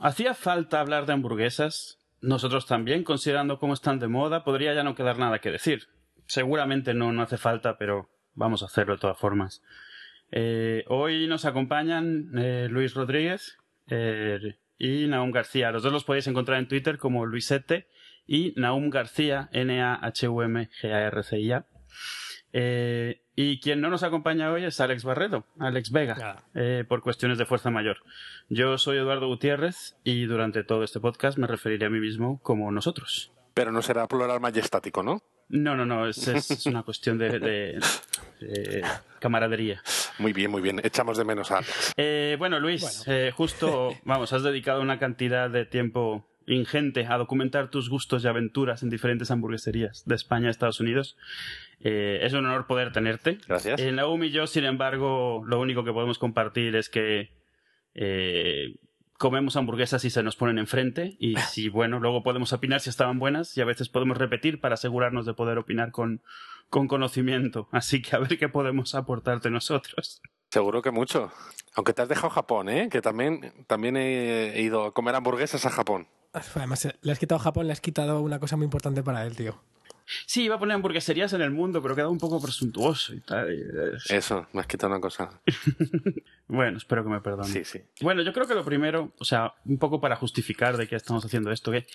¿hacía falta hablar de hamburguesas? Nosotros también, considerando cómo están de moda, podría ya no quedar nada que decir. Seguramente no, no hace falta, pero vamos a hacerlo de todas formas. Eh, hoy nos acompañan eh, Luis Rodríguez eh, y Naum García. Los dos los podéis encontrar en Twitter como Luisete y Naum García, N-A-H-U-M-G-A-R-C-I-A. Eh, y quien no nos acompaña hoy es Alex Barredo, Alex Vega, eh, por cuestiones de fuerza mayor. Yo soy Eduardo Gutiérrez y durante todo este podcast me referiré a mí mismo como nosotros. Pero no será plural majestático, ¿no? No, no, no, es, es una cuestión de, de, de, camaradería. Muy bien, muy bien. Echamos de menos a. Eh, bueno, Luis, bueno. Eh, justo, vamos, has dedicado una cantidad de tiempo ingente a documentar tus gustos y aventuras en diferentes hamburgueserías de España a Estados Unidos. Eh, es un honor poder tenerte. Gracias. En Naum y yo, sin embargo, lo único que podemos compartir es que eh, comemos hamburguesas y se nos ponen enfrente y si, bueno, luego podemos opinar si estaban buenas y a veces podemos repetir para asegurarnos de poder opinar con, con conocimiento. Así que a ver qué podemos aportarte nosotros. Seguro que mucho. Aunque te has dejado Japón, ¿eh? Que también, también he ido a comer hamburguesas a Japón. Además, le has quitado a Japón, le has quitado una cosa muy importante para él, tío. Sí, iba a poner hamburgueserías en el mundo, pero queda un poco presuntuoso y tal. Eso, me has quitado una cosa. bueno, espero que me perdonen. Sí, sí. Bueno, yo creo que lo primero, o sea, un poco para justificar de que estamos haciendo esto, que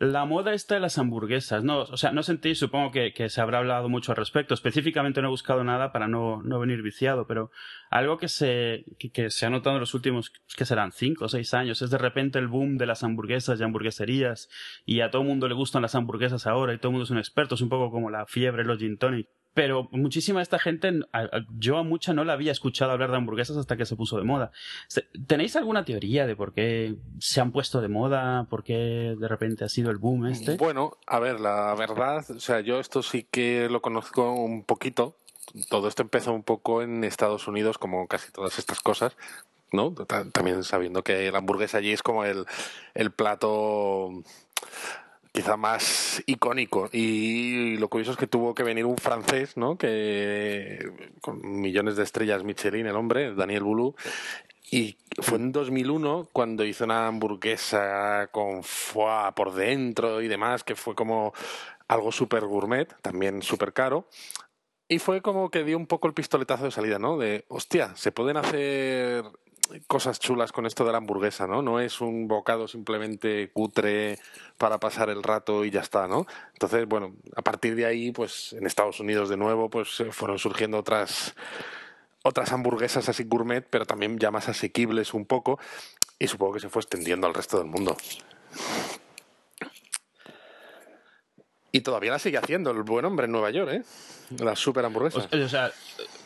la moda está de las hamburguesas, ¿no? O sea, no sentí, supongo que, que, se habrá hablado mucho al respecto. Específicamente no he buscado nada para no, no venir viciado, pero algo que se, que, que, se ha notado en los últimos, que serán cinco o seis años, es de repente el boom de las hamburguesas y hamburgueserías, y a todo el mundo le gustan las hamburguesas ahora, y todo el mundo es un experto, es un poco como la fiebre, los gin tonic pero muchísima de esta gente, yo a mucha no la había escuchado hablar de hamburguesas hasta que se puso de moda. ¿Tenéis alguna teoría de por qué se han puesto de moda? ¿Por qué de repente ha sido el boom este? Bueno, a ver, la verdad, o sea, yo esto sí que lo conozco un poquito. Todo esto empezó un poco en Estados Unidos, como casi todas estas cosas, ¿no? También sabiendo que la hamburguesa allí es como el, el plato quizá más icónico. Y lo curioso es que tuvo que venir un francés no que con millones de estrellas Michelin el hombre Daniel Boulou. Y fue en 2001 cuando hizo una hamburguesa con foie por dentro y demás que fue como algo súper gourmet también súper caro. Y fue como que dio un poco el pistoletazo de salida, ¿no? De, hostia, se pueden hacer cosas chulas con esto de la hamburguesa, ¿no? No es un bocado simplemente cutre para pasar el rato y ya está, ¿no? Entonces, bueno, a partir de ahí, pues en Estados Unidos de nuevo, pues fueron surgiendo otras otras hamburguesas así gourmet, pero también ya más asequibles un poco, y supongo que se fue extendiendo al resto del mundo. Y todavía la sigue haciendo el buen hombre en Nueva York, ¿eh? La super hamburguesa. O, o sea,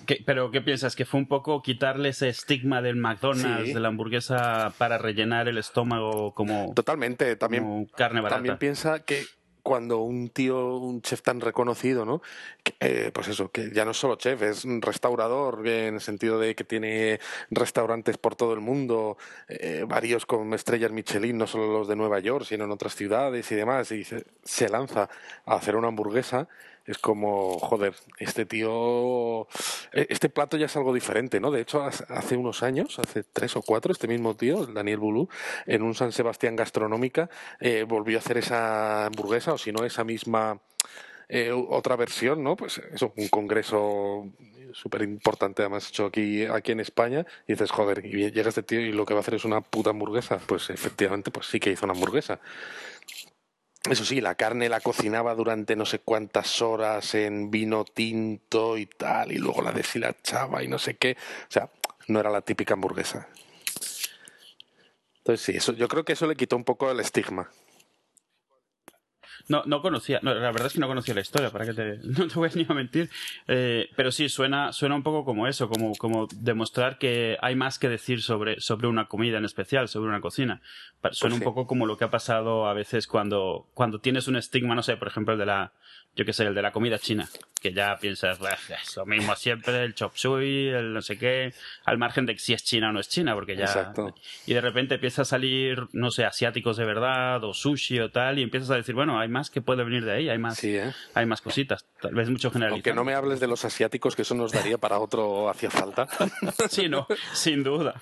¿qué, ¿pero qué piensas? ¿Que fue un poco quitarle ese estigma del McDonald's, Sí. de la hamburguesa para rellenar el estómago como, Totalmente, también, como carne barata? también piensa que cuando un tío, un chef tan reconocido, ¿no? Eh, pues eso, que ya no es solo chef, es un restaurador en el sentido de que tiene restaurantes por todo el mundo, eh, varios con estrellas Michelin, no solo los de Nueva York, sino en otras ciudades y demás, y se, se lanza a hacer una hamburguesa es como, joder, este tío, eh, este plato ya es algo diferente, ¿no? De hecho, hace unos años, hace tres o cuatro, este mismo tío, Daniel Boulou, en un San Sebastián Gastronómica, eh, volvió a hacer esa hamburguesa, o si no, esa misma eh, otra versión, ¿no? Pues eso, un congreso súper importante, además hecho aquí, aquí en España, y dices, joder, y llega este tío y lo que va a hacer es una puta hamburguesa. Pues efectivamente, pues sí que hizo una hamburguesa. Eso sí, la carne la cocinaba durante no sé cuántas horas en vino tinto y tal, y luego la deshilachaba y no sé qué. O sea, no era la típica hamburguesa. Entonces sí, eso, yo creo que eso le quitó un poco el estigma. No, no conocía, no, la verdad es que no conocía la historia, para que te, no te voy ni a mentir. Eh, pero sí, suena, suena un poco como eso, como, como demostrar que hay más que decir sobre, sobre una comida en especial, sobre una cocina. Suena Pues sí. un poco como lo que ha pasado a veces cuando, cuando tienes un estigma, no sé, por ejemplo, el de la, yo qué sé, el de la comida china, que ya piensas, "Bah, es lo mismo siempre, el chop suey, el no sé qué, al margen de si es china o no es china, porque ya... Exacto. Y de repente empieza a salir, no sé, asiáticos de verdad, o sushi o tal, y empiezas a decir, bueno, hay más que puede venir de ahí, hay más, Sí, ¿eh? hay más cositas. Tal vez mucho generalizado. Aunque no me hables de los asiáticos, que eso nos daría para otro hacía falta. Sí, no, sin duda.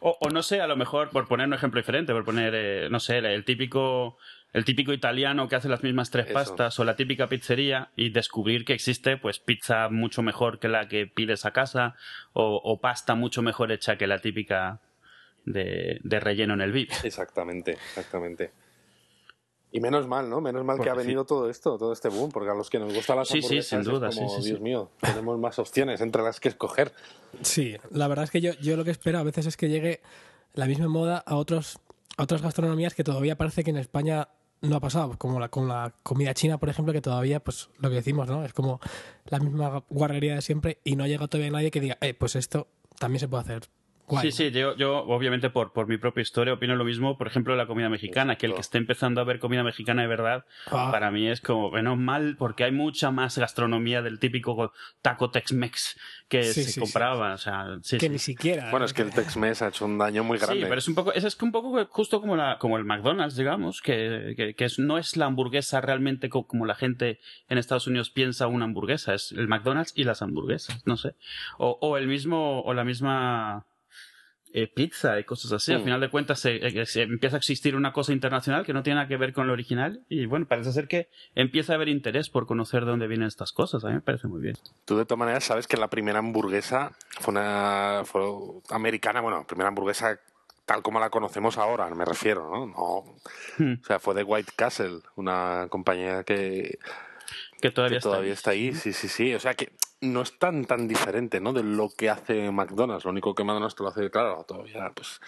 O, o, no sé, a lo mejor, por poner un ejemplo diferente, por poner, eh, no sé, el típico el típico italiano que hace las mismas tres pastas o la típica pizzería y descubrir que existe pues pizza mucho mejor que la que pides a casa o, pasta mucho mejor hecha que la típica de, relleno en el VIP. Exactamente, exactamente. Y menos mal, ¿no? Menos mal que ha venido todo esto, todo este boom, porque a los que nos gusta la sí, sí, sin duda, es como, Dios mío, tenemos más opciones entre las que escoger. Sí, la verdad es que yo, yo lo que espero a veces es que llegue la misma moda a otros a otras gastronomías que todavía parece que en España no ha pasado, como la, con la comida china, por ejemplo, que todavía, pues lo que decimos, ¿no? Es como la misma guarrería de siempre y no llega todavía nadie que diga, eh, pues esto también se puede hacer sí, sí, yo, yo obviamente por, por mi propia historia opino lo mismo, por ejemplo, de la comida mexicana, que el que esté empezando a ver comida mexicana de verdad, ah. para mí es como, menos mal, porque hay mucha más gastronomía del típico taco Tex-Mex que se compraba, o sea, que ni siquiera. Bueno, es que el Tex-Mex ha hecho un daño muy grande. Sí, pero es un poco, es, un poco justo como, la, como el McDonald's, digamos, que, que, que no es la hamburguesa realmente como la gente en Estados Unidos piensa una hamburguesa, es el McDonald's y las hamburguesas, no sé. O, o el mismo, o la misma eh, pizza y cosas así. Al mm. final de cuentas eh, se, empieza a existir una cosa internacional que no tiene nada que ver con lo original y bueno, parece ser que empieza a haber interés por conocer de dónde vienen estas cosas. A mí me parece muy bien. Tú de todas maneras sabes que la primera hamburguesa fue una fue americana, bueno, primera hamburguesa tal como la conocemos ahora, me refiero, ¿no? no. Hmm. O sea, fue de White Castle, una compañía que que todavía, está, ahí. Sí, sí, sí. O sea que no es tan tan diferente, ¿no? De lo que hace McDonald's. Lo único que McDonald's te lo hace, claro, todavía pues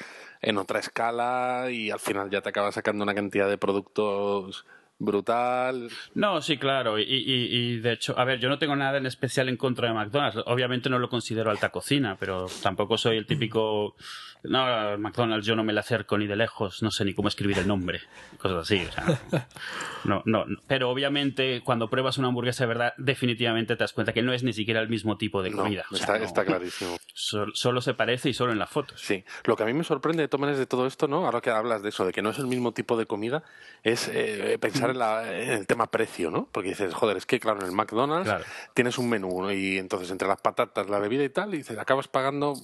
en otra escala y al final ya te acaba sacando una cantidad de productos brutal. No, sí, claro. Y, y, de hecho, a ver, yo no tengo nada en especial en contra de McDonald's. Obviamente no lo considero alta cocina, pero tampoco soy el típico. No, McDonald's yo no me le acerco ni de lejos, no sé ni cómo escribir el nombre, cosas así. O sea, no, no, Pero obviamente cuando pruebas una hamburguesa de verdad, definitivamente te das cuenta que no es ni siquiera el mismo tipo de comida. está, está, clarísimo. Solo, se parece y solo en las fotos. Sí. Lo que a mí me sorprende de de todo esto, ¿no? Ahora que hablas de eso, de que no es el mismo tipo de comida, es eh, pensar en, el tema precio, ¿no? Porque dices, joder, es que claro, en el McDonald's tienes un menú y entonces entre las patatas, la bebida y tal, y dices, acabas pagando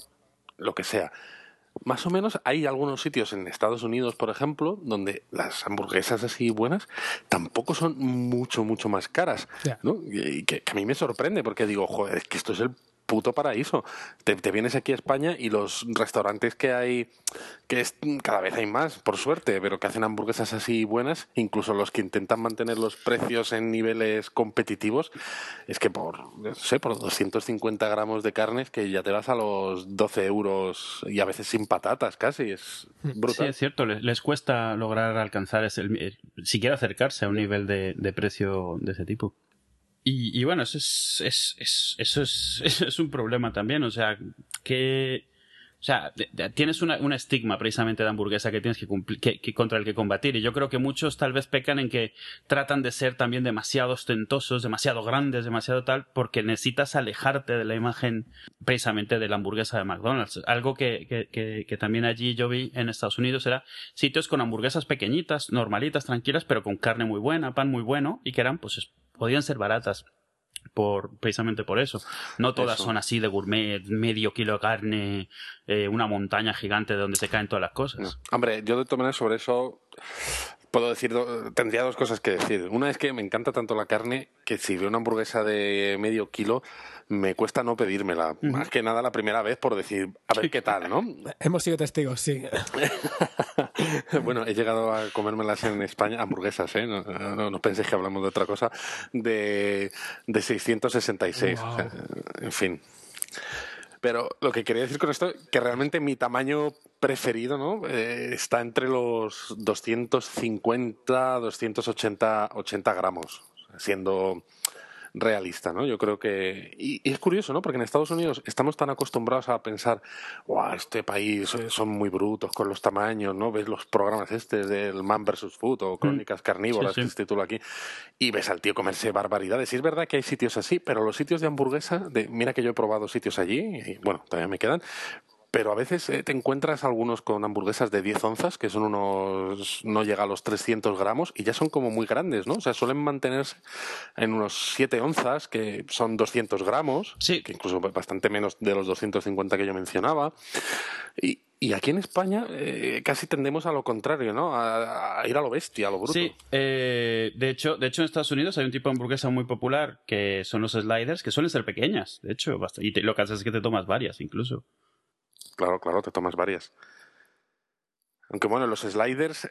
lo que sea. Más o menos hay algunos sitios en Estados Unidos, por ejemplo, donde las hamburguesas así buenas tampoco son mucho, mucho más caras, ¿no? Y que, que, a mí me sorprende porque digo, joder, es que esto es el puto paraíso. Te, vienes aquí a España y los restaurantes que hay, que es, cada vez hay más, por suerte, pero que hacen hamburguesas así buenas, incluso los que intentan mantener los precios en niveles competitivos, es que por, no sé, por 250 gramos de carnes que ya te vas a los 12 euros y a veces sin patatas casi, es brutal. Sí, es cierto, les, cuesta lograr alcanzar, ese, siquiera acercarse a un nivel de, de precio de ese tipo. Y, y bueno, eso es, es, es, eso es, es un problema también. O sea, que, o sea, tienes una, un estigma precisamente de hamburguesa que tienes que, cumplir, que, contra el que combatir. Y yo creo que muchos tal vez pecan en que tratan de ser también demasiado ostentosos, demasiado grandes, demasiado tal, porque necesitas alejarte de la imagen precisamente de la hamburguesa de McDonald's. Algo que, que, que también allí yo vi en Estados Unidos era sitios con hamburguesas pequeñitas, normalitas, tranquilas, pero con carne muy buena, pan muy bueno, y que eran pues podían ser baratas por precisamente por eso. No todas son así de gourmet, medio kilo de carne, eh, una montaña gigante de donde se caen todas las cosas. Hombre, yo de todas maneras sobre eso puedo decir, tendría dos cosas que decir. Una es que me encanta tanto la carne que si veo una hamburguesa de medio kilo me cuesta no pedírmela. Más que nada la primera vez por decir, a ver qué tal, ¿no? Hemos sido testigos, sí. bueno, he llegado a comérmelas en España, hamburguesas, ¿eh? No, no, penséis que hablamos de otra cosa, de, de 666. en fin. Pero lo que quería decir con esto, que realmente mi tamaño preferido, ¿no? Eh, está entre los 250, 280 80 gramos, siendo realista, ¿no? Yo creo que... Y, es curioso, ¿no? Porque en Estados Unidos estamos tan acostumbrados a pensar, wow, este país eh, son muy brutos con los tamaños, ¿no? Ves los programas este del Man vs. Food o mm. Crónicas Carnívoras, que este título aquí, y ves al tío comerse barbaridades. Y es verdad que hay sitios así, pero los sitios de hamburguesa, de, mira que yo he probado sitios allí, y bueno, todavía me quedan, pero a veces eh, te encuentras algunos con hamburguesas de 10 onzas, que son unos, no llega a los 300 gramos, y ya son como muy grandes, ¿no? O sea, suelen mantenerse en unos 7 onzas, que son 200 gramos, sí. que incluso bastante menos de los 250 que yo mencionaba. Y, Y aquí en España eh, casi tendemos a lo contrario, ¿no? A, ir a lo bestia, a lo bruto. Sí, eh, de, hecho, de hecho en Estados Unidos hay un tipo de hamburguesa muy popular que son los sliders, que suelen ser pequeñas, de hecho, y lo que haces es que te tomas varias incluso. Claro, claro, te tomas varias. Aunque bueno, los sliders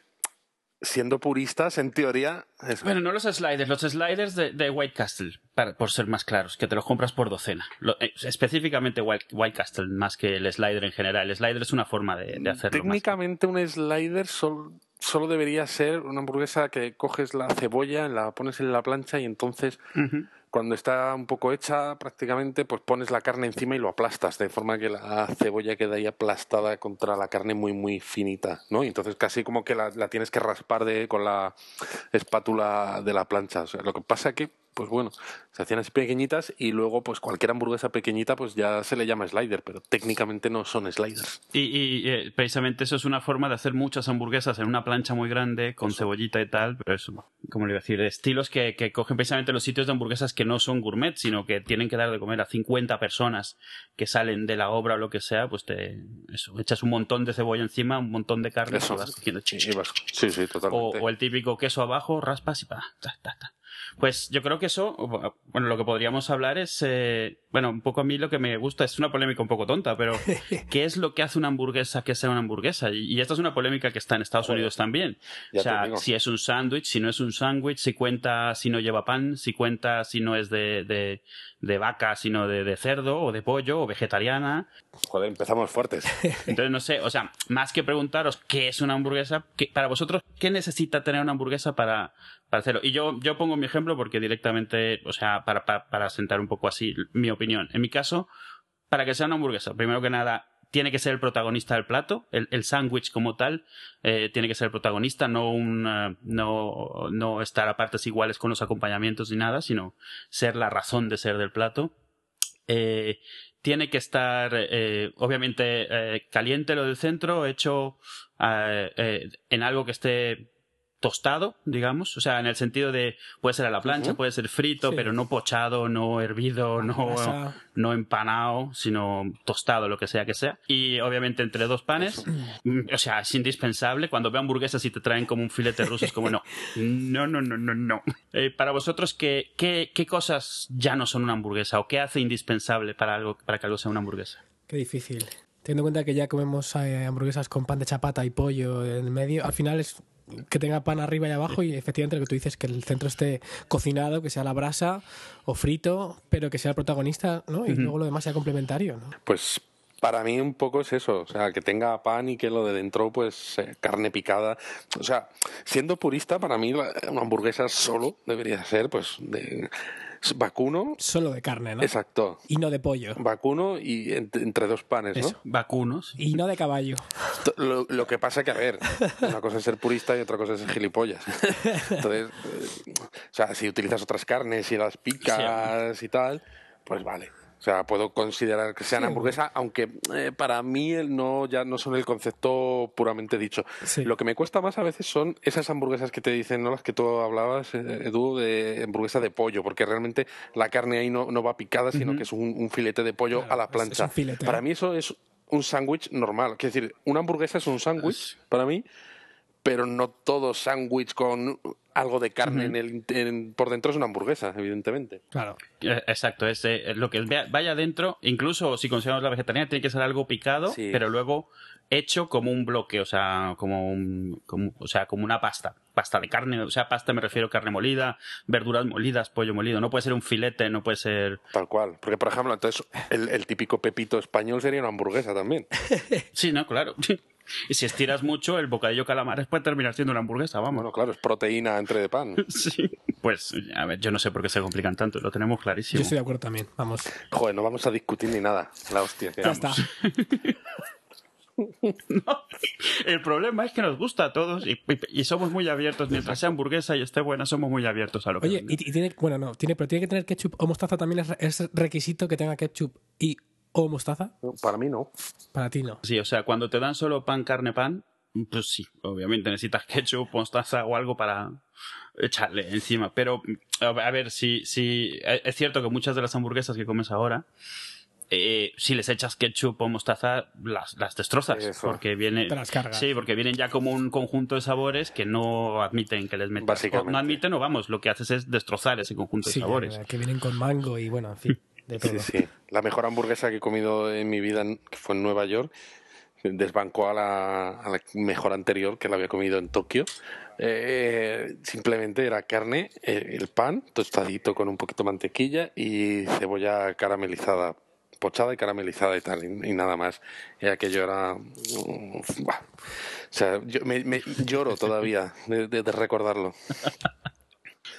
siendo puristas, en teoría. Bueno, no los sliders, los sliders de, White Castle, por ser más claros, que te los compras por docena. Eh, específicamente White, Castle, más que el slider en general. El slider es una forma de, hacerlo. Técnicamente, un slider solo, solo, debería ser una hamburguesa que coges la cebolla, la pones en la plancha y entonces cuando está un poco hecha prácticamente, pues pones la carne encima y lo aplastas, de forma que la cebolla queda ahí aplastada contra la carne muy, muy finita, ¿no? Y entonces casi como que la, la tienes que raspar de, con la espátula de la plancha. O sea, lo que pasa es que pues bueno, se hacían así pequeñitas y luego pues cualquier hamburguesa pequeñita pues ya se le llama slider, pero técnicamente no son sliders. Y, eh, precisamente eso es una forma de hacer muchas hamburguesas en una plancha muy grande con cebollita y tal, pero eso, como le iba a decir, estilos que, que, cogen precisamente los sitios de hamburguesas que no son gourmet, sino que tienen que dar de comer a 50 personas que salen de la obra o lo que sea, pues te eso, echas un montón de cebolla encima, un montón de carne eso, vas sí, sí, totalmente. O, el típico queso abajo, raspas y pa, ta, ta, ta. Pues yo creo que eso, bueno, lo que podríamos hablar es, eh, bueno, un poco a mí lo que me gusta, es una polémica un poco tonta, pero ¿qué es lo que hace una hamburguesa que sea una hamburguesa? Y, esta es una polémica que está en Estados Unidos también. O sea, si es un sándwich, si no es un sándwich, si cuenta si no lleva pan, si cuenta si no es de, de, de vaca, sino de, de, cerdo o de pollo o vegetariana. Joder, empezamos fuertes. Entonces, no sé, o sea, más que preguntaros qué es una hamburguesa, para vosotros, ¿qué necesita tener una hamburguesa para, para? Y yo, yo pongo mi ejemplo porque directamente, o sea, para, para, sentar un poco así mi opinión. En mi caso, para que sea una hamburguesa, primero que nada, tiene que ser el protagonista del plato, el, el sándwich como tal, eh, tiene que ser el protagonista, no, un, eh, no, no estar a partes iguales con los acompañamientos ni nada, sino ser la razón de ser del plato. Eh, tiene que estar, obviamente, caliente lo del centro, hecho en algo que esté tostado, digamos, o sea, en el sentido de puede ser a la plancha, puede ser frito, pero no pochado, no hervido, no, no empanado, sino tostado, lo que sea que sea. Y obviamente entre dos panes, mm, o sea, es indispensable. Cuando veo hamburguesas y te traen como un filete ruso, es como no, no, no, no, no, no. Eh, para vosotros, ¿qué, ¿qué, qué, cosas ya no son una hamburguesa o qué hace indispensable para, algo, para que algo sea una hamburguesa? Qué difícil. Teniendo en cuenta que ya comemos eh, hamburguesas con pan de chapata y pollo en el medio, al final es que tenga pan arriba y abajo y efectivamente lo que tú dices, que el centro esté cocinado, que sea la brasa o frito, pero que sea el protagonista, ¿no? Y luego lo demás sea complementario, ¿no? Pues para mí un poco es eso, o sea, que tenga pan y que lo de dentro, pues, carne picada. O sea, siendo purista, para mí una hamburguesa solo debería ser, pues, de vacuno. Solo de carne, ¿no? Exacto. Y no de pollo. Vacuno y entre dos panes, ¿no? vacunos. Y no de caballo. Lo, que pasa que, a ver, una cosa es ser purista y otra cosa es ser gilipollas. Entonces, eh, o sea, si utilizas otras carnes y las picas y tal, pues vale. O sea, puedo considerar que sean hamburguesa, aunque eh, para mí no ya no son el concepto puramente dicho. Lo que me cuesta más a veces son esas hamburguesas que te dicen, ¿no? Las que tú hablabas, eh, Edu, de hamburguesa de pollo, porque realmente la carne ahí no, no va picada, sino que es un, filete de pollo a la plancha. para mí eso es un sándwich normal. Es decir, una hamburguesa es un sándwich para mí, pero no todo sándwich con algo de carne en el, por dentro es una hamburguesa, evidentemente. Claro. Eh, exacto, es eh, lo que vaya dentro, incluso si consideramos la vegetariana, tiene que ser algo picado, pero luego hecho como un bloque, o sea, como, o sea, como una pasta, pasta de carne, o sea, pasta me refiero a carne molida, verduras molidas, pollo molido, no puede ser un filete, no puede ser... Tal cual, porque por ejemplo, entonces el, el típico pepito español sería una hamburguesa también. sí, no, claro. Y si estiras mucho, el bocadillo calamares puede terminar siendo una hamburguesa, vamos. Bueno, claro, es proteína entre de pan. sí. Pues, a ver, yo no sé por qué se complican tanto, lo tenemos clarísimo. Yo estoy de acuerdo también, vamos. Joder, no vamos a discutir ni nada. La hostia. ya está. no, el problema es que nos gusta a todos y, somos muy abiertos. Mientras sea hamburguesa y esté buena, somos muy abiertos a lo que Oye, y, tiene, bueno, no, tiene, pero tiene que tener ketchup o mostaza también es requisito que tenga ketchup y ¿O mostaza? Para mí no. Para ti no. Sí, o sea, cuando te dan solo pan, carne, pan, pues sí, obviamente necesitas ketchup, mostaza o algo para echarle encima. Pero, a ver, si, si es cierto que muchas de las hamburguesas que comes ahora eh, si les echas ketchup o mostaza, las, las destrozas. Eso. Porque viene, Te las cargas. Sí, porque vienen ya como un conjunto de sabores que no admiten que les metas. Básicamente. o No admiten o vamos, lo que haces es destrozar ese conjunto Sí, de sabores. que vienen con mango y bueno, en fin, de todo. Sí, sí. La mejor hamburguesa que he comido en mi vida, que fue en Nueva York, desbancó a la, a la mejor anterior que la había comido en Tokio. Eh, simplemente era carne, eh, el pan tostadito con un poquito de mantequilla y cebolla caramelizada, pochada y caramelizada y tal, y, y nada más. Y aquello era... buah. O sea, yo me, me- lloro todavía de- de- de recordarlo.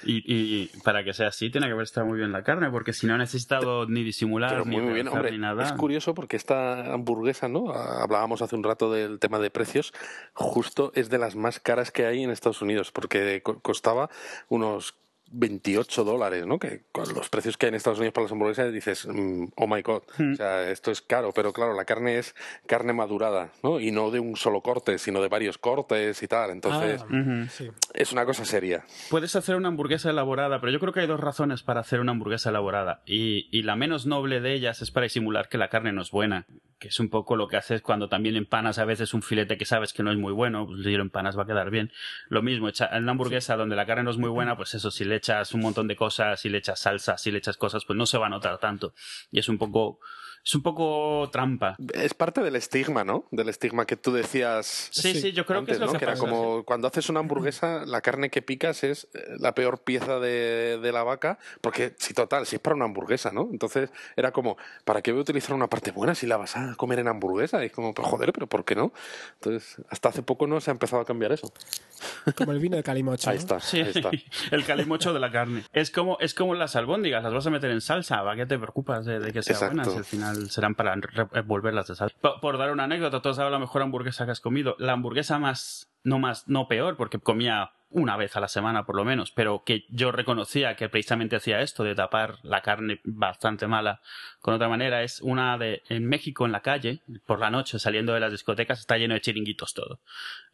Y, y- y para que sea así, tiene que haber estado muy bien la carne, porque si no ha necesitado ni disimular, Pero ni muy, bien, hombre. ni nada. Es curioso porque esta hamburguesa, ¿no? Ah, Hablábamos hace un rato del tema de precios. Justo es de las más caras que hay en Estados Unidos, porque co- costaba unos 28 dólares, ¿no? Que con los precios que hay en Estados Unidos para las hamburguesas dices, mm, oh my god, o sea, esto es caro, pero claro, la carne es carne madurada, ¿no? Y no de un solo corte, sino de varios cortes y tal. Entonces, Ah, sí. es una cosa seria. Puedes hacer una hamburguesa elaborada, pero yo creo que hay dos razones para hacer una hamburguesa elaborada. Y, y la menos noble de ellas es para disimular que la carne no es buena. Que es un poco lo que haces cuando también empanas a veces un filete que sabes que no es muy bueno. Pues si lo empanas va a quedar bien. Lo mismo, en una hamburguesa donde la carne no es muy buena, pues eso, si le echas un montón de cosas, si le echas salsa, si le echas cosas, pues no se va a notar tanto. Y es un poco, es un poco trampa. Es parte del estigma, ¿no? Del estigma que tú decías Sí, sí, Sí, yo creo antes, que es lo ¿no? que, que era pasa. como cuando haces una hamburguesa, la carne que picas es eh, la peor pieza de, de la vaca, porque si total, si es para una hamburguesa, ¿no? Entonces era como, ¿para qué voy a utilizar una parte buena si la vas a comer en hamburguesa? Y es como, pues joder, pero ¿por qué no? Entonces, hasta hace poco no se ha empezado a cambiar eso. Como el vino de Calimocho. Ahí ¿no? está, Sí, ahí está. el calimocho de la carne. Es como, es como las albóndigas, las vas a meter en salsa, ¿para qué te preocupas de, de que sean Exacto. buenas? Al final serán para re- volverlas de salsa. Por, por dar una anécdota, tú has dado la mejor hamburguesa que has comido. La hamburguesa más, no más, no peor, porque comía una vez a la semana por lo menos, pero que yo reconocía que precisamente hacía esto de tapar la carne bastante mala con otra manera, es una de en México en la calle, por la noche saliendo de las discotecas, está lleno de chiringuitos todo.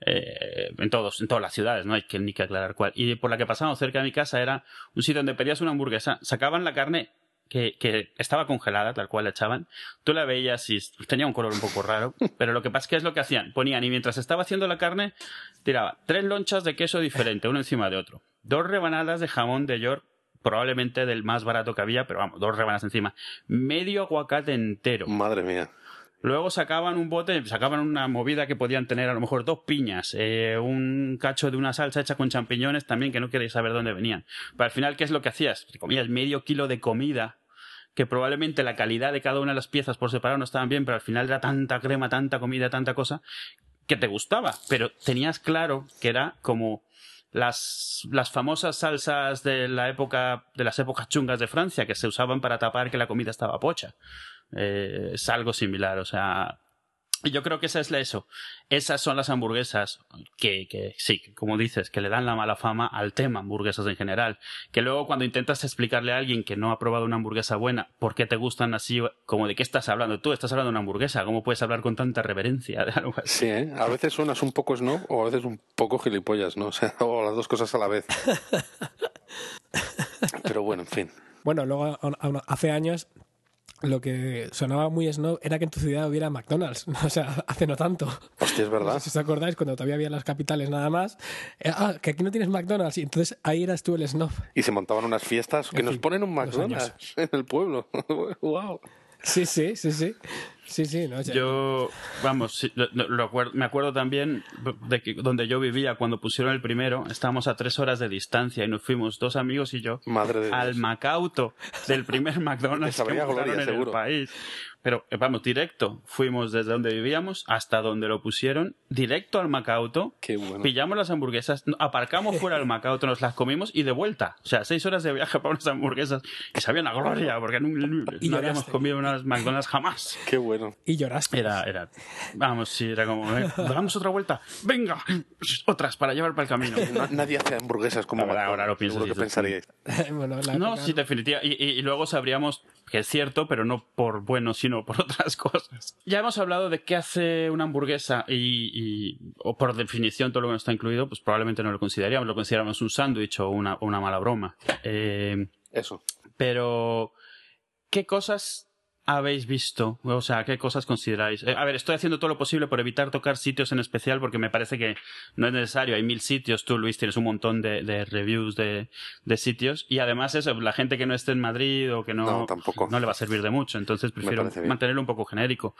Eh, en todos, en todas las ciudades, no hay que ni que aclarar cuál. Y por la que pasamos cerca de mi casa era un sitio donde pedías una hamburguesa, sacaban la carne que, que estaba congelada, tal cual la echaban, tú la veías y tenía un color un poco raro, pero lo que pasa es que es lo que hacían, ponían y mientras estaba haciendo la carne, tiraba tres lonchas de queso diferente, uno encima de otro, dos rebanadas de jamón de York, probablemente del más barato que había, pero vamos, dos rebanadas encima, medio aguacate entero, Madre mía. Luego sacaban un bote, sacaban una movida que podían tener a lo mejor dos piñas, eh, un cacho de una salsa hecha con champiñones también que no queréis saber dónde venían. Pero al final, ¿qué es lo que hacías? Te comías medio kilo de comida que probablemente la calidad de cada una de las piezas por separado no estaban bien, pero al final era tanta crema, tanta comida, tanta cosa que te gustaba, pero tenías claro que era como las, las famosas salsas de la época, de las épocas chungas de Francia que se usaban para tapar que la comida estaba pocha. Eh, es algo similar, o sea, yo creo que esa es la eso. Esas son las hamburguesas que, que sí, como dices, que le dan la mala fama al tema hamburguesas en general. Que luego cuando intentas explicarle a alguien que no ha probado una hamburguesa buena, por qué te gustan así, como de qué estás hablando. Tú estás hablando de una hamburguesa, ¿cómo puedes hablar con tanta reverencia de algo así? Sí, ¿eh? A veces suenas un poco snob o a veces un poco gilipollas, ¿no? O sea, o las dos cosas a la vez. Pero bueno, en fin. Bueno, luego hace años lo que sonaba muy snob era que en tu ciudad hubiera McDonald's. O sea, hace no tanto. Hostia, es No verdad. sé si os acordáis, cuando todavía había las capitales nada más. eh, ah, que aquí no tienes McDonald's. Y entonces ahí eras tú el snob. Y se montaban unas fiestas que En nos fin, ponen un McDonald's en el pueblo. wow. Sí, sí, sí, sí. Sí, sí, no, sea, Yo, vamos, sí, lo- lo- lo acuerdo- me acuerdo también de que donde yo vivía cuando pusieron el primero, estábamos a tres horas de distancia y nos fuimos dos amigos y yo Madre de al Dios. Macauto del primer McDonald's que gloria, en el seguro. país. Pero eh, vamos, directo. Fuimos desde donde vivíamos hasta donde lo pusieron, directo al Macauto. Qué bueno. Pillamos las hamburguesas, no, aparcamos fuera del Macauto, nos las comimos y de vuelta. O sea, seis horas de viaje para unas hamburguesas que sabían a gloria, porque no, habíamos comido unas McDonald's jamás. Qué bueno. Y lloraste. Era, era, vamos, sí, era como, eh, damos otra vuelta, venga, otras para llevar para el camino. Na- nadie hace hamburguesas como Ahora- ahora lo pienso, sí, que pensaríais. bueno, No, sí, definitivamente. Y, y- y luego sabríamos que es cierto, pero no por bueno, sino por otras cosas. Ya hemos hablado de qué hace una hamburguesa y, y- o por definición todo lo que no está incluido, pues probablemente no lo consideraríamos, lo consideramos un sándwich o una, una mala broma. Eh, Eso. pero, ¿qué cosas habéis visto? O sea, ¿qué cosas consideráis? Eh, a ver, estoy haciendo todo lo posible por evitar tocar sitios en especial porque me parece que no es necesario. Hay mil sitios. Tú, Luis, tienes un montón de, de reviews de, de, sitios. Y además eso, la gente que no esté en Madrid o que no, no, tampoco. no le va a servir de mucho. Entonces prefiero mantenerlo un poco genérico.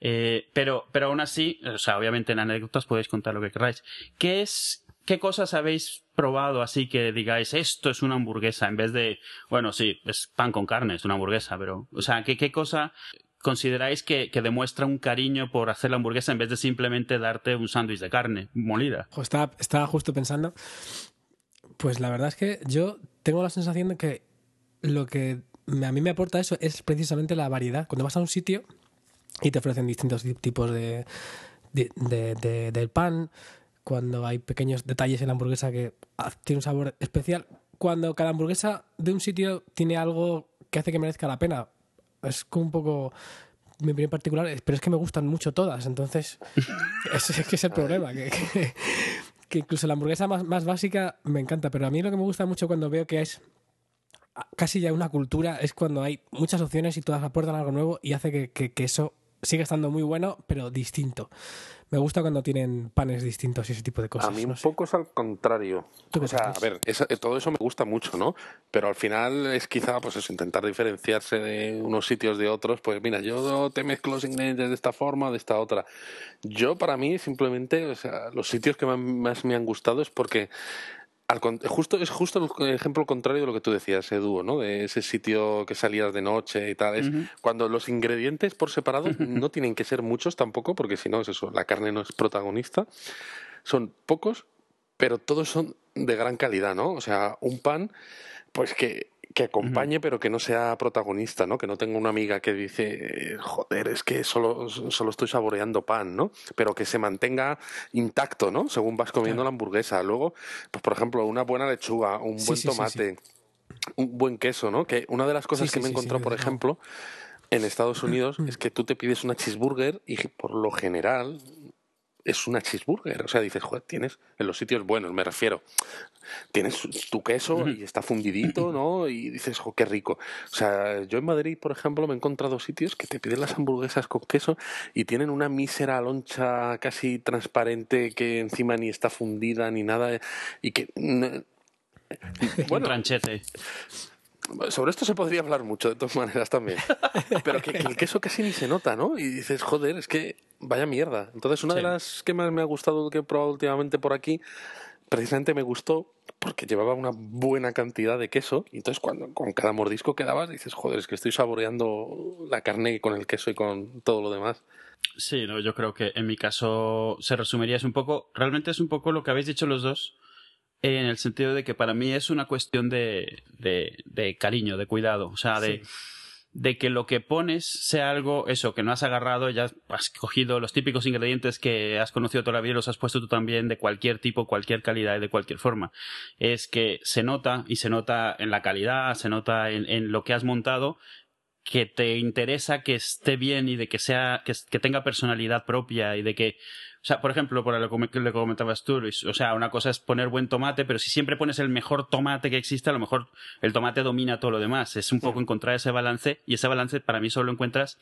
Eh, pero, pero aún así, o sea, obviamente en anécdotas podéis contar lo que queráis. ¿Qué es ¿Qué cosas habéis probado así que digáis esto es una hamburguesa en vez de, bueno, sí, es pan con carne, es una hamburguesa, pero, o sea, ¿qué, qué cosa consideráis que, que, demuestra un cariño por hacer la hamburguesa en vez de simplemente darte un sándwich de carne molida? Estaba, estaba justo pensando, pues la verdad es que yo tengo la sensación de que lo que a mí me aporta eso es precisamente la variedad. Cuando vas a un sitio y te ofrecen distintos tipos de, de, de, de del pan, cuando hay pequeños detalles en la hamburguesa que tiene un sabor especial, cuando cada hamburguesa de un sitio tiene algo que hace que merezca la pena. Es un poco mi opinión particular, pero es que me gustan mucho todas, entonces ese es el problema, que, incluso la hamburguesa más, más, básica me encanta, pero a mí lo que me gusta mucho cuando veo que es casi ya una cultura es cuando hay muchas opciones y todas aportan algo nuevo y hace que, que eso sigue estando muy bueno, pero distinto. Me gusta cuando tienen panes distintos y ese tipo de cosas. A mí un poco es al contrario. O sea, a ver, eh, todo eso me gusta mucho, ¿no? Pero al final es quizá, pues eso, intentar diferenciarse de unos sitios de otros. Pues mira, yo te mezclo los ingredientes de esta forma o de esta otra. Yo, para mí, simplemente, o sea, los sitios que más me han gustado es porque justo, es justo el ejemplo contrario de lo que tú decías, Edu, ¿no? De ese sitio que salías de noche y tal. Es cuando los ingredientes por separado no tienen que ser muchos tampoco, porque si no es eso, la carne no es protagonista. Son pocos, pero todos son de gran calidad, ¿no? O sea, un pan, pues que que acompañe, pero que no sea protagonista, ¿no? Que no tenga una amiga que dice, joder, es que solo, solo estoy saboreando pan, ¿no? Pero que se mantenga intacto, ¿no? Según vas comiendo la hamburguesa. Luego, pues por ejemplo, una buena lechuga, un buen tomate, un buen queso, ¿no? Que una de las cosas que me he encontrado, por ejemplo, en Estados Unidos es que tú te pides una cheeseburger y por lo general es una cheeseburger. O sea, dices, joder, tienes en los sitios buenos, me refiero. Tienes tu queso y está fundidito, ¿no? Y dices, joder, qué rico. O sea, yo en Madrid, por ejemplo, me he encontrado sitios que te piden las hamburguesas con queso y tienen una mísera loncha casi transparente que encima ni está fundida ni nada y que. Bueno, tranchete. Sobre esto se podría hablar mucho, de todas maneras, también. Pero que, el queso casi ni se nota, ¿no? Y dices, joder, es que vaya mierda. Entonces, una de las que más me ha gustado que he probado últimamente por aquí, precisamente me gustó porque llevaba una buena cantidad de queso. Y entonces, cuando con cada mordisco que dabas, dices, joder, es que estoy saboreando la carne con el queso y con todo lo demás. Sí, no, yo creo que en mi caso se resumiría es un poco, realmente es un poco lo que habéis dicho los dos en el sentido de que para mí es una cuestión de, de, cariño, de cuidado, o sea, de, de que lo que pones sea algo, eso, que no has agarrado, ya has cogido los típicos ingredientes que has conocido toda la vida y los has puesto tú también de cualquier tipo, cualquier calidad y de cualquier forma. Es que se nota, y se nota en la calidad, se nota en, en lo que has montado, que te interesa que esté bien y de que sea, que, que tenga personalidad propia y de que, sea, por ejemplo, por lo que le comentabas tú, Luis, o sea, una cosa es poner buen tomate, pero si siempre pones el mejor tomate que existe, a lo mejor el tomate domina todo lo demás. Es un poco encontrar ese balance y ese balance para mí solo lo encuentras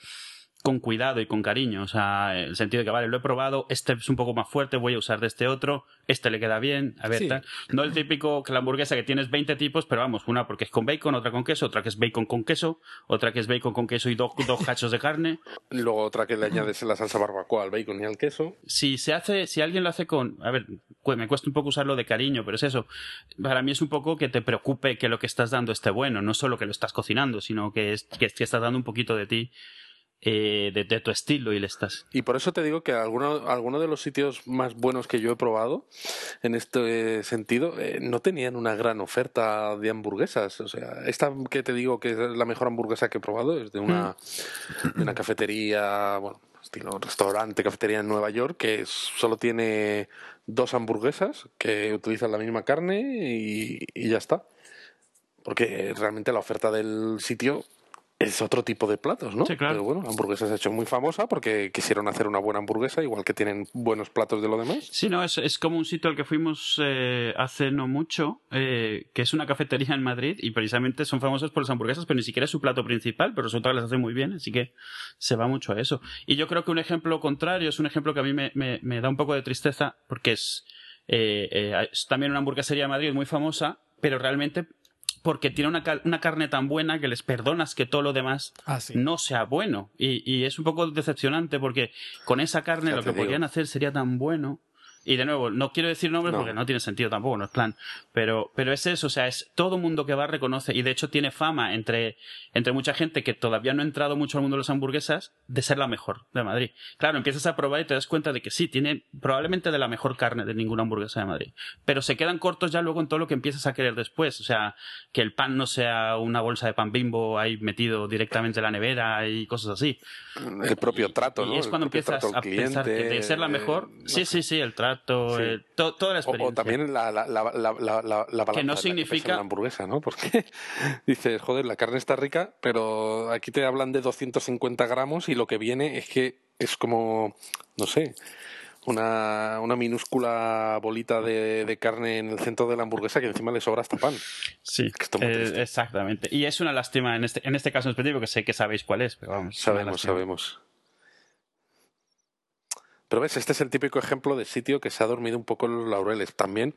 con cuidado y con cariño. O sea, en el sentido de que, vale, lo he probado, este es un poco más fuerte, voy a usar de este otro, este le queda bien, a ver, tal. No el típico que la hamburguesa que tienes 20 tipos, pero vamos, una porque es con bacon, otra con queso, otra que es bacon con queso, otra que es bacon con queso y dos, dos cachos de carne. Luego otra que le añades la salsa barbacoa al bacon y al queso. Si se hace, si alguien lo hace con, a ver, me cuesta un poco usarlo de cariño, pero es eso. Para mí es un poco que te preocupe que lo que estás dando esté bueno, no solo que lo estás cocinando, sino que, es, que estás dando un poquito de ti eh, de, tu estilo y le estás. Y por eso te digo que algunos alguno de los sitios más buenos que yo he probado en este sentido eh, no tenían una gran oferta de hamburguesas. O sea, esta que te digo que es la mejor hamburguesa que he probado es de una, de una cafetería, bueno, estilo restaurante, cafetería en Nueva York, que solo tiene dos hamburguesas que utilizan la misma carne y, y ya está. Porque realmente la oferta del sitio es otro tipo de platos, ¿no? Sí, claro. Pero bueno, la hamburguesa se ha hecho muy famosa porque quisieron hacer una buena hamburguesa, igual que tienen buenos platos de lo demás. Sí, no, es, es como un sitio al que fuimos eh, hace no mucho, eh, que es una cafetería en Madrid y precisamente son famosos por las hamburguesas, pero ni siquiera es su plato principal, pero resulta que las hace muy bien, así que se va mucho a eso. Y yo creo que un ejemplo contrario es un ejemplo que a mí me, me, me da un poco de tristeza porque es, eh, eh, es también una hamburguesería de Madrid muy famosa, pero realmente porque tiene una, una carne tan buena que les perdonas que todo lo demás Ah, sí. no sea bueno. Y, y es un poco decepcionante porque con esa carne Ya lo que digo. podrían hacer sería tan bueno. Y de nuevo, no quiero decir nombres No. porque no tiene sentido tampoco, no es plan. Pero, pero es eso, o sea, es todo mundo que va reconoce, y de hecho tiene fama entre, entre mucha gente que todavía no ha entrado mucho al mundo de las hamburguesas, de ser la mejor de Madrid. Claro, empiezas a probar y te das cuenta de que sí, tiene probablemente de la mejor carne de ninguna hamburguesa de Madrid. Pero se quedan cortos ya luego en todo lo que empiezas a querer después. O sea, que el pan no sea una bolsa de pan bimbo ahí metido directamente en la nevera y cosas así. El propio trato, Y ¿no? es El cuando empiezas a al pensar que de ser la eh, mejor, no sí, sé. sí, sí, el trato, Sí. eh, to- toda la experiencia. o también la, la, la, la, la, la, la balanza Que no la significa- una hamburguesa, ¿no? Porque dices, joder, la carne está rica, pero aquí te hablan de 250 gramos y lo que viene es que es como, no sé, una, una minúscula bolita de, de carne en el centro de la hamburguesa que encima le sobra hasta pan. Sí, eh, exactamente. Y es una lástima en este, en este caso en específico, que sé que sabéis cuál es, pero vamos. Sabemos, sabemos. Pero ves, este es el típico ejemplo de sitio que se ha dormido un poco en los laureles. También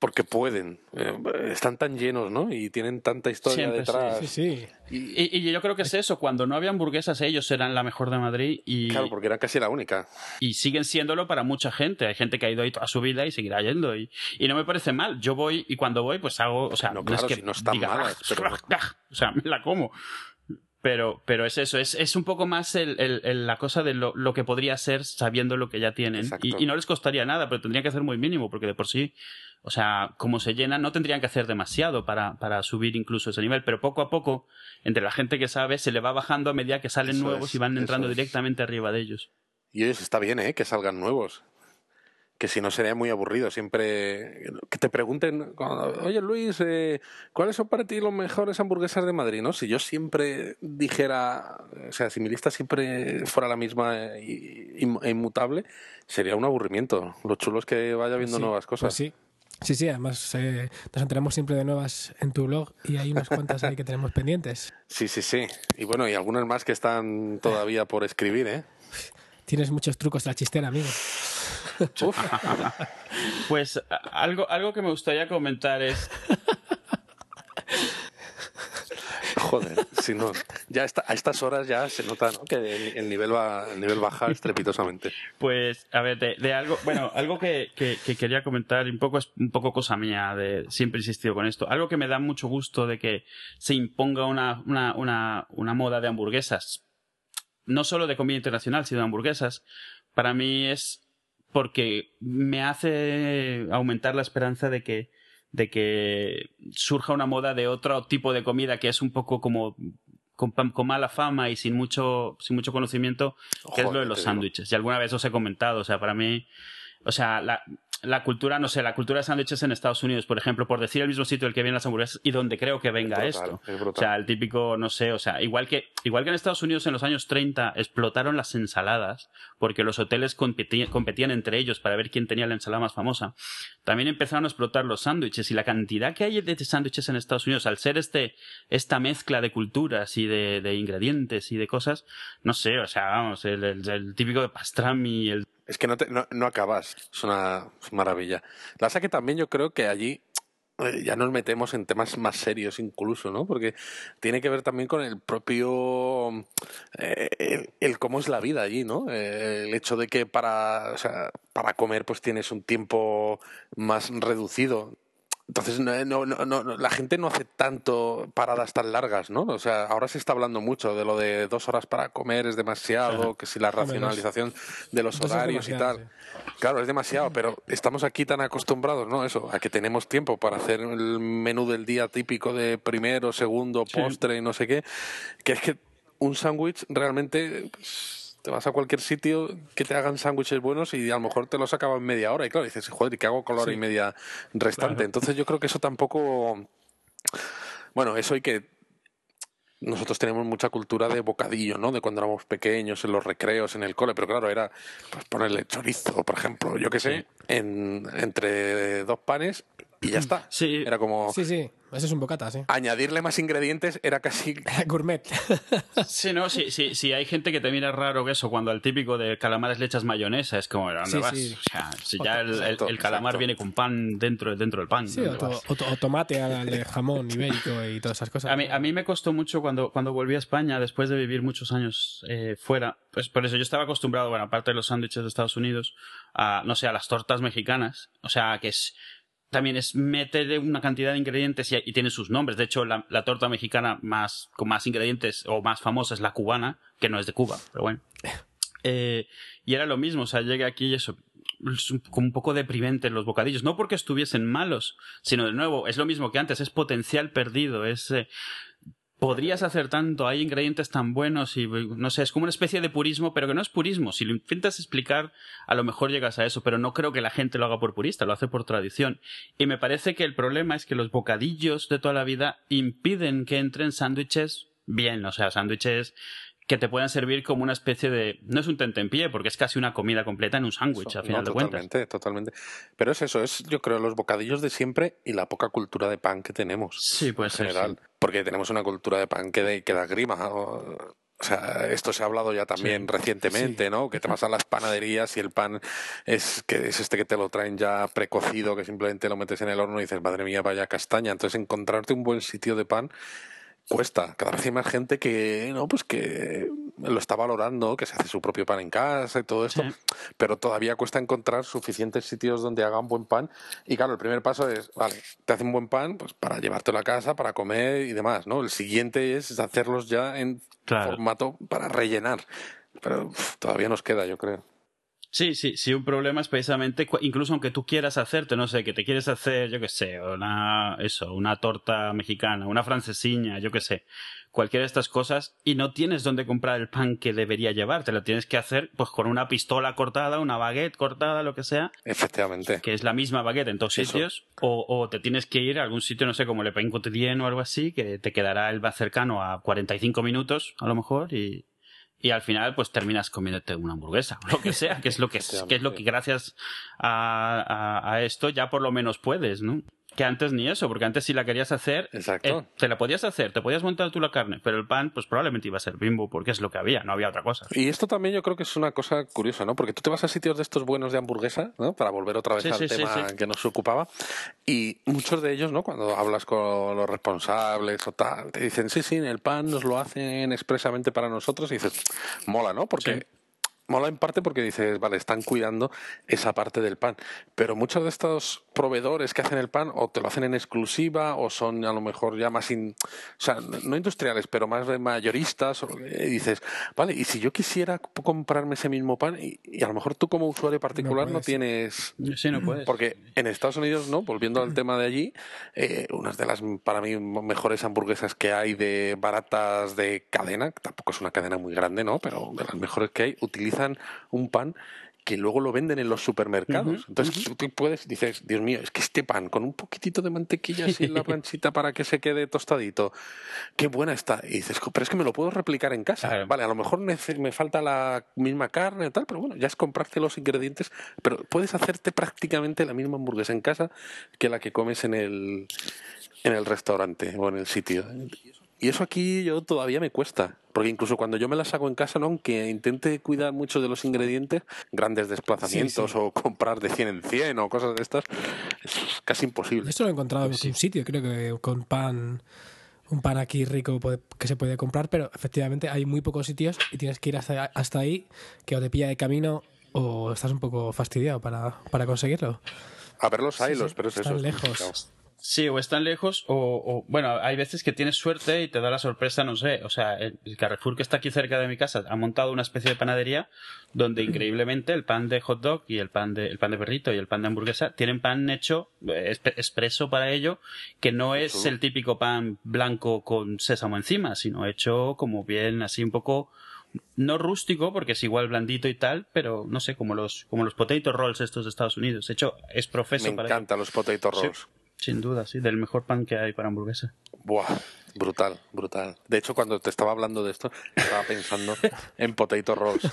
porque pueden. Eh, están tan llenos, ¿no? Y tienen tanta historia Siempre, detrás. Sí, sí. Y- Y, y yo creo que es eso, cuando no había hamburguesas ellos eran la mejor de Madrid y, Claro, porque era casi la única. y siguen siéndolo para mucha gente. Hay gente que ha ido ahí toda su vida y seguirá yendo. Y, y no me parece mal. Yo voy y cuando voy pues hago, o sea, No, no, claro, es que si no están diga, malas, "Ah, pero- ah", o sea, me la como. Pero, pero es eso, es, es un poco más el, el- el- la cosa de lo, lo que podría ser sabiendo lo que ya tienen. Y, y no les costaría nada, pero tendría que hacer muy mínimo, porque de por sí, o sea, como se llenan, no tendrían que hacer demasiado para, para subir incluso ese nivel. Pero poco a poco, entre la gente que sabe, se le va bajando a medida que salen Eso nuevos es, y van eso entrando es. directamente arriba de ellos. Y oye, está bien, ¿eh? Que salgan nuevos. Que si no sería muy aburrido. Siempre que te pregunten, oye Luis, eh, ¿cuáles son para ti los mejores hamburguesas de Madrid? ¿no? Si yo siempre dijera, o sea, si mi lista siempre fuera la misma e inmutable, sería un aburrimiento. Lo chulo es que vaya viendo Sí, nuevas cosas. Pues sí. Sí, sí, además eh, nos enteramos siempre de nuevas en tu blog y hay unas cuantas ahí que tenemos pendientes. sí, sí, sí. Y bueno, y algunas más que están todavía por escribir, ¿eh? Tienes muchos trucos de la chistera, amigo. Uf. Pues algo, algo que me gustaría comentar es Joder, si no, ya está, a estas horas ya se nota ¿no? que el, el nivel va, el nivel baja estrepitosamente. Pues, a ver, de, de algo, bueno, algo que, que- que quería comentar, un poco es un poco cosa mía, de siempre he insistido con esto. Algo que me da mucho gusto de que se imponga una, una, una, una moda de hamburguesas, no solo de comida internacional, sino de hamburguesas, para mí es porque me hace aumentar la esperanza de que, de que surja una moda de otro tipo de comida que es un poco como con, mala fama y sin mucho, sin mucho conocimiento, que es lo de los sándwiches. Y alguna vez os he comentado, o sea, para mí, o sea, la, la cultura, no sé, la cultura de sándwiches en Estados Unidos, por ejemplo, por decir el mismo sitio del que vienen las hamburguesas y donde creo que venga Es brutal, esto. es O sea, el típico, no sé, o sea, igual que, igual que en Estados Unidos en los años 30 explotaron las ensaladas, porque los hoteles competían entre ellos para ver quién tenía la ensalada más famosa, también empezaron a explotar los sándwiches y la cantidad que hay de sándwiches en Estados Unidos, al ser este, esta mezcla de culturas y de, de ingredientes y de cosas, no sé, o sea, vamos, el, el- el típico de pastrami, el Es que no, te- no, acabas, es una maravilla. La que también yo creo que allí eh, ya nos metemos en temas más serios incluso, ¿no? Porque tiene que ver también con el propio, eh, el, cómo es la vida allí, ¿no? Eh, el hecho de que para, para comer pues tienes un tiempo más reducido. Entonces, no, no, no, no, la gente no hace tanto paradas tan largas, ¿no? O sea, ahora se está hablando mucho de lo de dos horas para comer es demasiado, que si la racionalización de los horarios y tal. Claro, es demasiado, pero estamos aquí tan acostumbrados, ¿no? Eso, a que tenemos tiempo para hacer el menú del día típico de primero, segundo, Sí. postre y no sé qué, que es que un sándwich realmente pues, te vas a cualquier sitio que te hagan sándwiches buenos y a lo mejor te los acaban media hora y claro, dices, joder, ¿y qué hago con la hora Sí. y media restante? Claro. Entonces yo creo que eso tampoco... Bueno, eso hay que nosotros tenemos mucha cultura de bocadillo, ¿no? De cuando éramos pequeños, en los recreos, en el cole, pero claro, era pues, ponerle chorizo, por ejemplo, yo qué sé, en, entre dos panes y ya está. Sí. Era como Sí, sí, ese es un bocata, sí. añadirle más ingredientes era casi Gourmet. Sí, no, sí, sí, sí, hay gente que te mira raro que eso, cuando al típico de calamares le echas mayonesa, es como, ¿a ¿dónde Sí, vas? sí. O sea, si ya el, el- el calamar exacto. viene con pan dentro, dentro del pan. Sí, ¿dónde o, to- o to- o tomate al de jamón ibérico y todas esas cosas. A mí, a mí me costó mucho cuando, cuando volví a España, después de vivir muchos años eh, fuera. Pues por eso yo estaba acostumbrado, bueno, aparte de los sándwiches de Estados Unidos, a, no sé, a las tortas mexicanas. O sea, que es. También es meter una cantidad de ingredientes y, y tiene sus nombres. De hecho, la, la torta mexicana más, con más ingredientes o más famosa es la cubana, que no es de Cuba, pero bueno. Eh, y era lo mismo, o sea, llegué aquí y eso, como un poco deprimente los bocadillos, no porque estuviesen malos, sino de nuevo, es lo mismo que antes, es potencial perdido, es... eh, podrías hacer tanto, hay ingredientes tan buenos y no sé, es como una especie de purismo, pero que no es purismo. Si lo intentas explicar, a lo mejor llegas a eso, pero no creo que la gente lo haga por purista, lo hace por tradición. Y me parece que el problema es que los bocadillos de toda la vida impiden que entren sándwiches bien, o sea, sándwiches que te puedan servir como una especie de no es un tentempié porque es casi una comida completa en un sándwich al final No, de cuentas totalmente, totalmente. Pero es eso, es yo creo los bocadillos de siempre y la poca cultura de pan que tenemos. sí puede en ser general. sí. Porque tenemos una cultura de pan que, de- que da grima. O, o sea, esto se ha hablado ya también recientemente, ¿no? Que te vas a las panaderías y el pan es que es este que te lo traen ya precocido, que simplemente lo metes en el horno y dices, madre mía, vaya castaña. Entonces, encontrarte un buen sitio de pan cuesta. Cada vez hay más gente que, no, pues que lo está valorando, que se hace su propio pan en casa y todo esto, Sí. pero todavía cuesta encontrar suficientes sitios donde hagan buen pan. Y claro, el primer paso es, vale, te hacen buen pan pues para llevártelo a casa, para comer y demás, ¿no? El siguiente es hacerlos ya en Claro. formato para rellenar. Pero todavía nos queda, yo creo. Sí, sí, sí, un problema es precisamente, incluso aunque tú quieras hacerte, no sé, que te quieres hacer, yo qué sé, una, eso, una torta mexicana, una francesiña, yo qué sé, cualquiera de estas cosas, y no tienes dónde comprar el pan que debería llevar, te lo tienes que hacer pues con una pistola cortada, una baguette cortada, lo que sea, Efectivamente. que es la misma baguette en todos Eso. sitios, o, o te tienes que ir a algún sitio, no sé, como Le Pain Quotidien o algo así, que te quedará el más cercano a 45 minutos, a lo mejor, y, y al final pues terminas comiéndote una hamburguesa, o lo que sea, que es lo que, que es lo que gracias a, a, a esto ya por lo menos puedes, ¿no? Que antes ni eso, porque antes si la querías hacer, Exacto. eh, te la podías hacer, te podías montar tú la carne, pero el pan pues probablemente iba a ser bimbo, porque es lo que había, no había otra cosa. Y esto también yo creo que es una cosa curiosa, ¿no? Porque tú te vas a sitios de estos buenos de hamburguesa, ¿no? Para volver otra vez Sí, al sí, tema sí. que nos ocupaba. Y muchos de ellos, ¿no? Cuando hablas con los responsables o tal, te dicen, sí, sí, el pan nos lo hacen expresamente para nosotros. Y dices, mola, ¿no? Porque. Mola en parte porque dices, vale, están cuidando esa parte del pan. Pero muchos de estos proveedores que hacen el pan o te lo hacen en exclusiva o son a lo mejor ya más, in- o sea, no industriales, pero más de mayoristas. y dices, vale, y si yo quisiera comprarme ese mismo pan y, y a lo mejor tú como usuario particular no, tienes... Sí, no puedes. Porque en Estados Unidos, ¿no? Volviendo al tema de allí, eh, unas de las, para mí, mejores hamburguesas que hay de baratas de cadena, tampoco es una cadena muy grande, ¿no? Pero de las mejores que hay, un pan que luego lo venden en los supermercados. Entonces tú, tú puedes, dices, Dios mío, es que este pan con un poquitito de mantequilla así en la planchita para que se quede tostadito, qué buena está. Y dices, "Jo, pero es que me lo puedo replicar en casa. Claro. Vale, a lo mejor me falta la misma carne y tal, pero bueno, ya es comprarte los ingredientes, pero puedes hacerte prácticamente la misma hamburguesa en casa que la que comes en el, en el restaurante o en el sitio. Y eso aquí yo todavía me cuesta, porque incluso cuando yo me las hago en casa, ¿no? aunque intente cuidar mucho de los ingredientes, grandes desplazamientos Sí, sí. o comprar de 100 en 100 o cosas de estas, es casi imposible. Esto lo he encontrado en un sitio, creo que con pan, un pan aquí rico que se puede comprar, pero efectivamente hay muy pocos sitios y tienes que ir hasta, hasta ahí, que o te pilla de camino o estás un poco fastidiado para, para conseguirlo. A ver los hilos, pero es eso. es lejos. Sí, o están lejos, o, o- bueno, hay veces que tienes suerte y te da la sorpresa, no sé, o sea, el, Carrefour que está aquí cerca de mi casa ha montado una especie de panadería donde increíblemente el pan de hot dog y el pan de, el pan de perrito y el pan de hamburguesa tienen pan hecho eh, expreso para ello, que no es el típico pan blanco con sésamo encima, sino hecho como bien así un poco no rústico porque es igual blandito y tal, pero no sé, como los como los potato rolls estos de Estados Unidos, hecho es profeso Me para encantan los potato rolls. Sin duda, sí, del mejor pan que hay para hamburguesa. Buah, Brutal, brutal. De hecho, cuando te estaba hablando de esto, estaba pensando en potato rolls.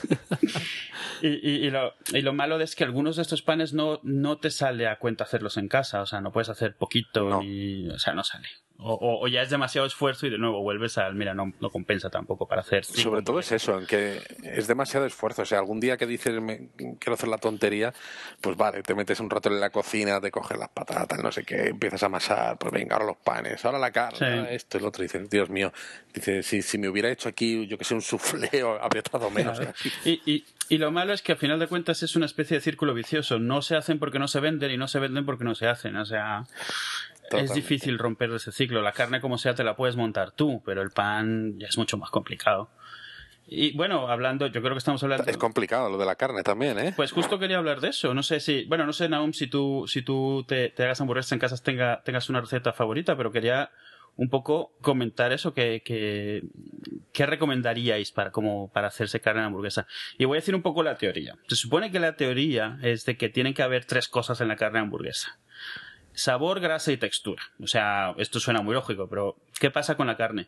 y, y, lo, y, lo, malo es que algunos de estos panes no, no te sale a cuenta hacerlos en casa. O sea, no puedes hacer poquito, No. ni, o sea, no sale. O, o, o ya es demasiado esfuerzo y de nuevo vuelves al, mira, no, no compensa tampoco para hacer. Sobre todo es eso, en que es demasiado esfuerzo. O sea, algún día que dices, me, quiero hacer la tontería, pues vale, te metes un rato en la cocina, te coges las patatas, no sé qué, empiezas a amasar, pues venga, ahora los panes, ahora la carne, Sí. esto, el otro. Dices, Dios mío, dice, si, si me hubiera hecho aquí, yo que sé, un sufleo, habría tardado menos. Claro. Y, y, y lo malo es que al final de cuentas es una especie de círculo vicioso. No se hacen porque no se venden y no se venden porque no se hacen. O sea, es difícil romper ese ciclo. La carne, como sea, te la puedes montar tú, pero el pan ya es mucho más complicado. Y bueno, hablando, yo creo que estamos hablando. Es complicado lo de la carne también, ¿eh? Pues justo quería hablar de eso. No sé si, bueno, no sé, Naum, si tú, si tú te, te hagas hamburguesas en casa tenga, tengas una receta favorita, pero quería un poco comentar eso, que, que, ¿qué recomendaríais para, como, para hacerse carne en hamburguesa? Y voy a decir un poco la teoría. Se supone que la teoría es de que tienen que haber tres cosas en la carne de hamburguesa. Sabor, grasa y textura. O sea, esto suena muy lógico, pero ¿qué pasa con la carne?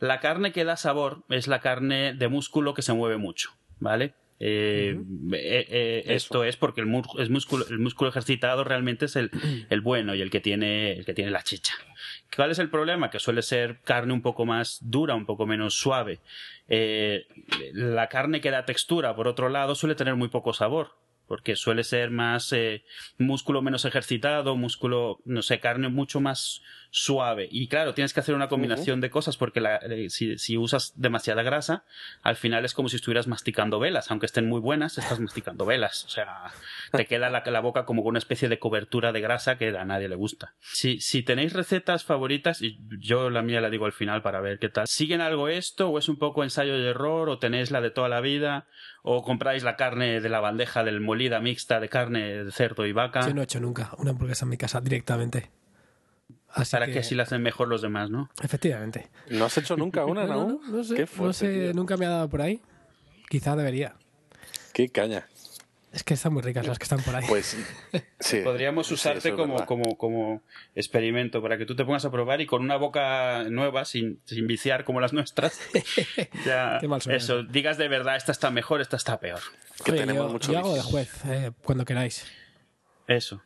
La carne que da sabor es la carne de músculo que se mueve mucho, ¿vale? Eh, eh, eh, esto es porque el, músculo, el músculo ejercitado realmente es el, el bueno y el que tiene el que tiene la chicha. ¿Cuál es el problema? Que suele ser carne un poco más dura, un poco menos suave. La carne que da textura, por otro lado, suele tener muy poco sabor. Porque suele ser más eh, músculo menos ejercitado, músculo, no sé, carne mucho más suave. Y claro, tienes que hacer una combinación de cosas porque la- eh, si, si usas demasiada grasa, al final es como si estuvieras masticando velas. Aunque estén muy buenas, estás masticando velas. O sea, te queda la, la boca como con una especie de cobertura de grasa que a nadie le gusta. Si, si tenéis recetas favoritas, y yo la mía la digo al final para ver qué tal, ¿siguen algo esto o es un poco ensayo y error o tenéis la de toda la vida o compráis la carne de la bandeja del molida mixta de carne de cerdo y vaca Yo no he hecho nunca una hamburguesa en mi casa directamente. Así para que así la hacen mejor los demás, ¿no? Efectivamente. ¿No has hecho nunca una, No, no, no? no, no sé, Qué no fuerte, sé, tío. nunca me ha dado por ahí. Quizá debería. Qué caña. Es que están muy ricas las que están por ahí. Pues sí. Podríamos usarte como, como, como experimento para que tú te pongas a probar y con una boca nueva, sin, sin viciar como las nuestras, ya Qué mal suena eso, digas de verdad, esta está mejor, esta está peor. que Oye, tenemos yo, mucho yo hago de juez, eh, cuando queráis. Eso.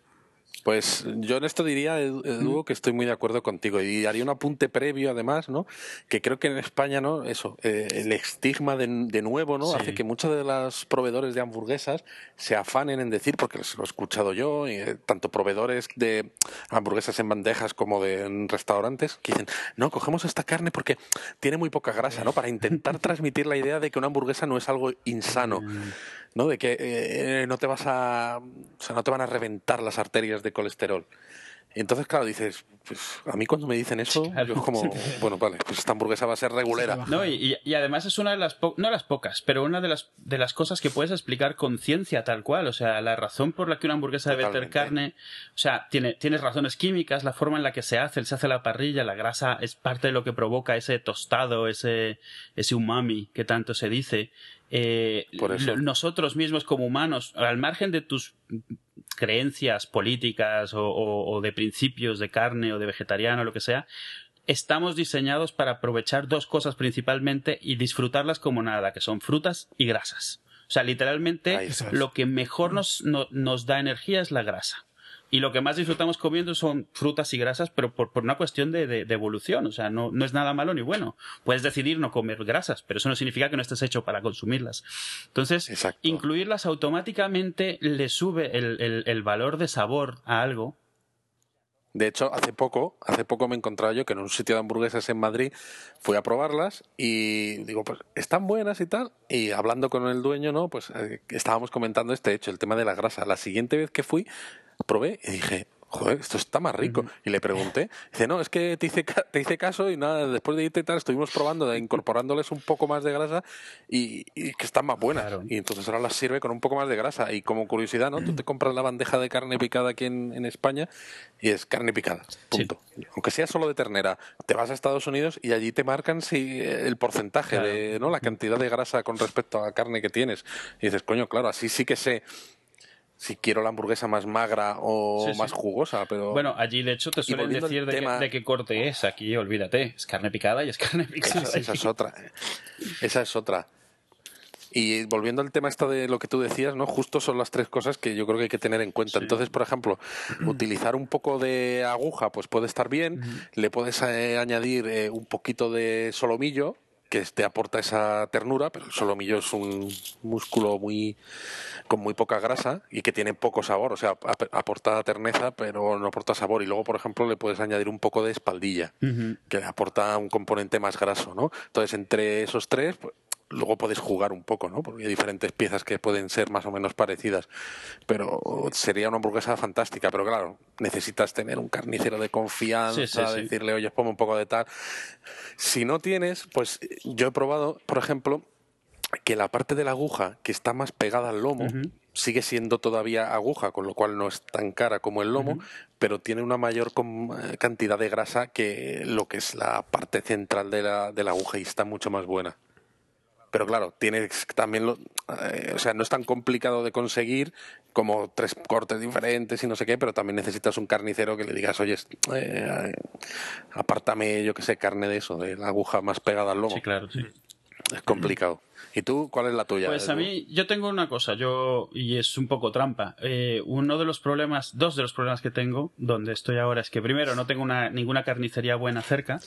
Pues yo en esto diría, Edu, que estoy muy de acuerdo contigo y haría un apunte previo además, ¿no? Que creo que en España, ¿no? Eso, eh, el estigma de, de nuevo, ¿no? Sí. Hace que muchos de los proveedores de hamburguesas se afanen en decir, porque lo he escuchado yo, y, eh, tanto proveedores de hamburguesas en bandejas como de en restaurantes, que dicen, no, cogemos esta carne porque tiene muy poca grasa, ¿no? Para intentar transmitir la idea de que una hamburguesa no es algo insano. ¿No? De que eh, no te vas a. O sea, no te van a reventar las arterias de colesterol. Y entonces, claro, dices, pues a mí cuando me dicen eso, Claro. yo es como, bueno, vale, pues esta hamburguesa va a ser regulera. No, y, además es una de las, po- no las pocas, pero una de las, de las cosas que puedes explicar con ciencia tal cual. O sea, la razón por la que una hamburguesa debe tener carne, o sea, tiene, tienes razones químicas, la forma en la que se hace, se hace la parrilla, la grasa es parte de lo que provoca ese tostado, ese, ese umami que tanto se dice. Eh, Por eso. nosotros mismos como humanos, al margen de tus creencias políticas o, o- o de principios de carne o de vegetariano o lo que sea, estamos diseñados para aprovechar dos cosas principalmente y disfrutarlas como nada, que son frutas y grasas. O sea, literalmente lo que mejor nos, no- nos da energía es la grasa. Y lo que más disfrutamos comiendo son frutas y grasas, pero por, por una cuestión de, de- de evolución. O sea, no, no es nada malo ni bueno. Puedes decidir no comer grasas, pero eso no significa que no estés hecho para consumirlas. Entonces, Exacto. incluirlas automáticamente le sube el, el- el valor de sabor a algo. De hecho, hace poco, hace poco me he encontrado yo que en un sitio de hamburguesas en Madrid fui a probarlas y digo, pues están buenas y tal. Y hablando con el dueño, ¿no? Pues eh, estábamos comentando este hecho, el tema de la grasa. La siguiente vez que fui, probé y dije, joder, esto está más rico. Y le pregunté, dice, no, es que te hice, te hice caso y nada, después de irte y tal, estuvimos probando, incorporándoles un poco más de grasa y, y que están más buenas. Claro. Y entonces ahora las sirve con un poco más de grasa. Y como curiosidad, ¿no? Tú te compras la bandeja de carne picada aquí en, en España y es carne picada. Punto. Aunque sea solo de ternera, te vas a Estados Unidos y allí te marcan si el porcentaje Claro. de, ¿no? La cantidad de grasa con respecto a la carne que tienes. Y dices, coño, claro, así sí que sé si quiero la hamburguesa más magra o Sí, sí. más jugosa, pero Bueno, allí de hecho te suelen decir de, tema- de qué corte es. Aquí, olvídate, es carne picada y es carne picada. esa, esa es otra. Esa es otra. Y volviendo al tema esta de lo que tú decías, ¿no? Justo son las tres cosas que yo creo que hay que tener en cuenta. Sí. Entonces, por ejemplo, utilizar un poco de aguja, pues puede estar bien. Le puedes eh, añadir eh, un poquito de solomillo, que te aporta esa ternura, pero el solomillo es un músculo muy con muy poca grasa y que tiene poco sabor, o sea, ap- aporta terneza, pero no aporta sabor. Y luego, por ejemplo, le puedes añadir un poco de espaldilla que aporta un componente más graso, ¿no? Entonces, entre esos tres, pues, luego puedes jugar un poco, ¿no? Porque hay diferentes piezas que pueden ser más o menos parecidas, pero sería una hamburguesa fantástica, pero claro, necesitas tener un carnicero de confianza, Sí, sí, sí. decirle, oye, ponme un poco de tal. Si no tienes, pues yo he probado, por ejemplo, que la parte de la aguja que está más pegada al lomo sigue siendo todavía aguja, con lo cual no es tan cara como el lomo, pero tiene una mayor cantidad de grasa que lo que es la parte central de la, de la aguja y está mucho más buena. Pero claro, tienes también, lo, eh, o sea, no es tan complicado de conseguir como tres cortes diferentes y no sé qué, pero también necesitas un carnicero que le digas, oye, eh, apártame, yo que sé, carne de eso, de la aguja más pegada al lomo. Sí, claro, sí. Es complicado. ¿Y tú, cuál es la tuya? Pues a Edu? mí, yo tengo una cosa, yo, y es un poco trampa. Eh, uno de los problemas, dos de los problemas que tengo, donde estoy ahora, es que primero no tengo una, ninguna carnicería buena cerca.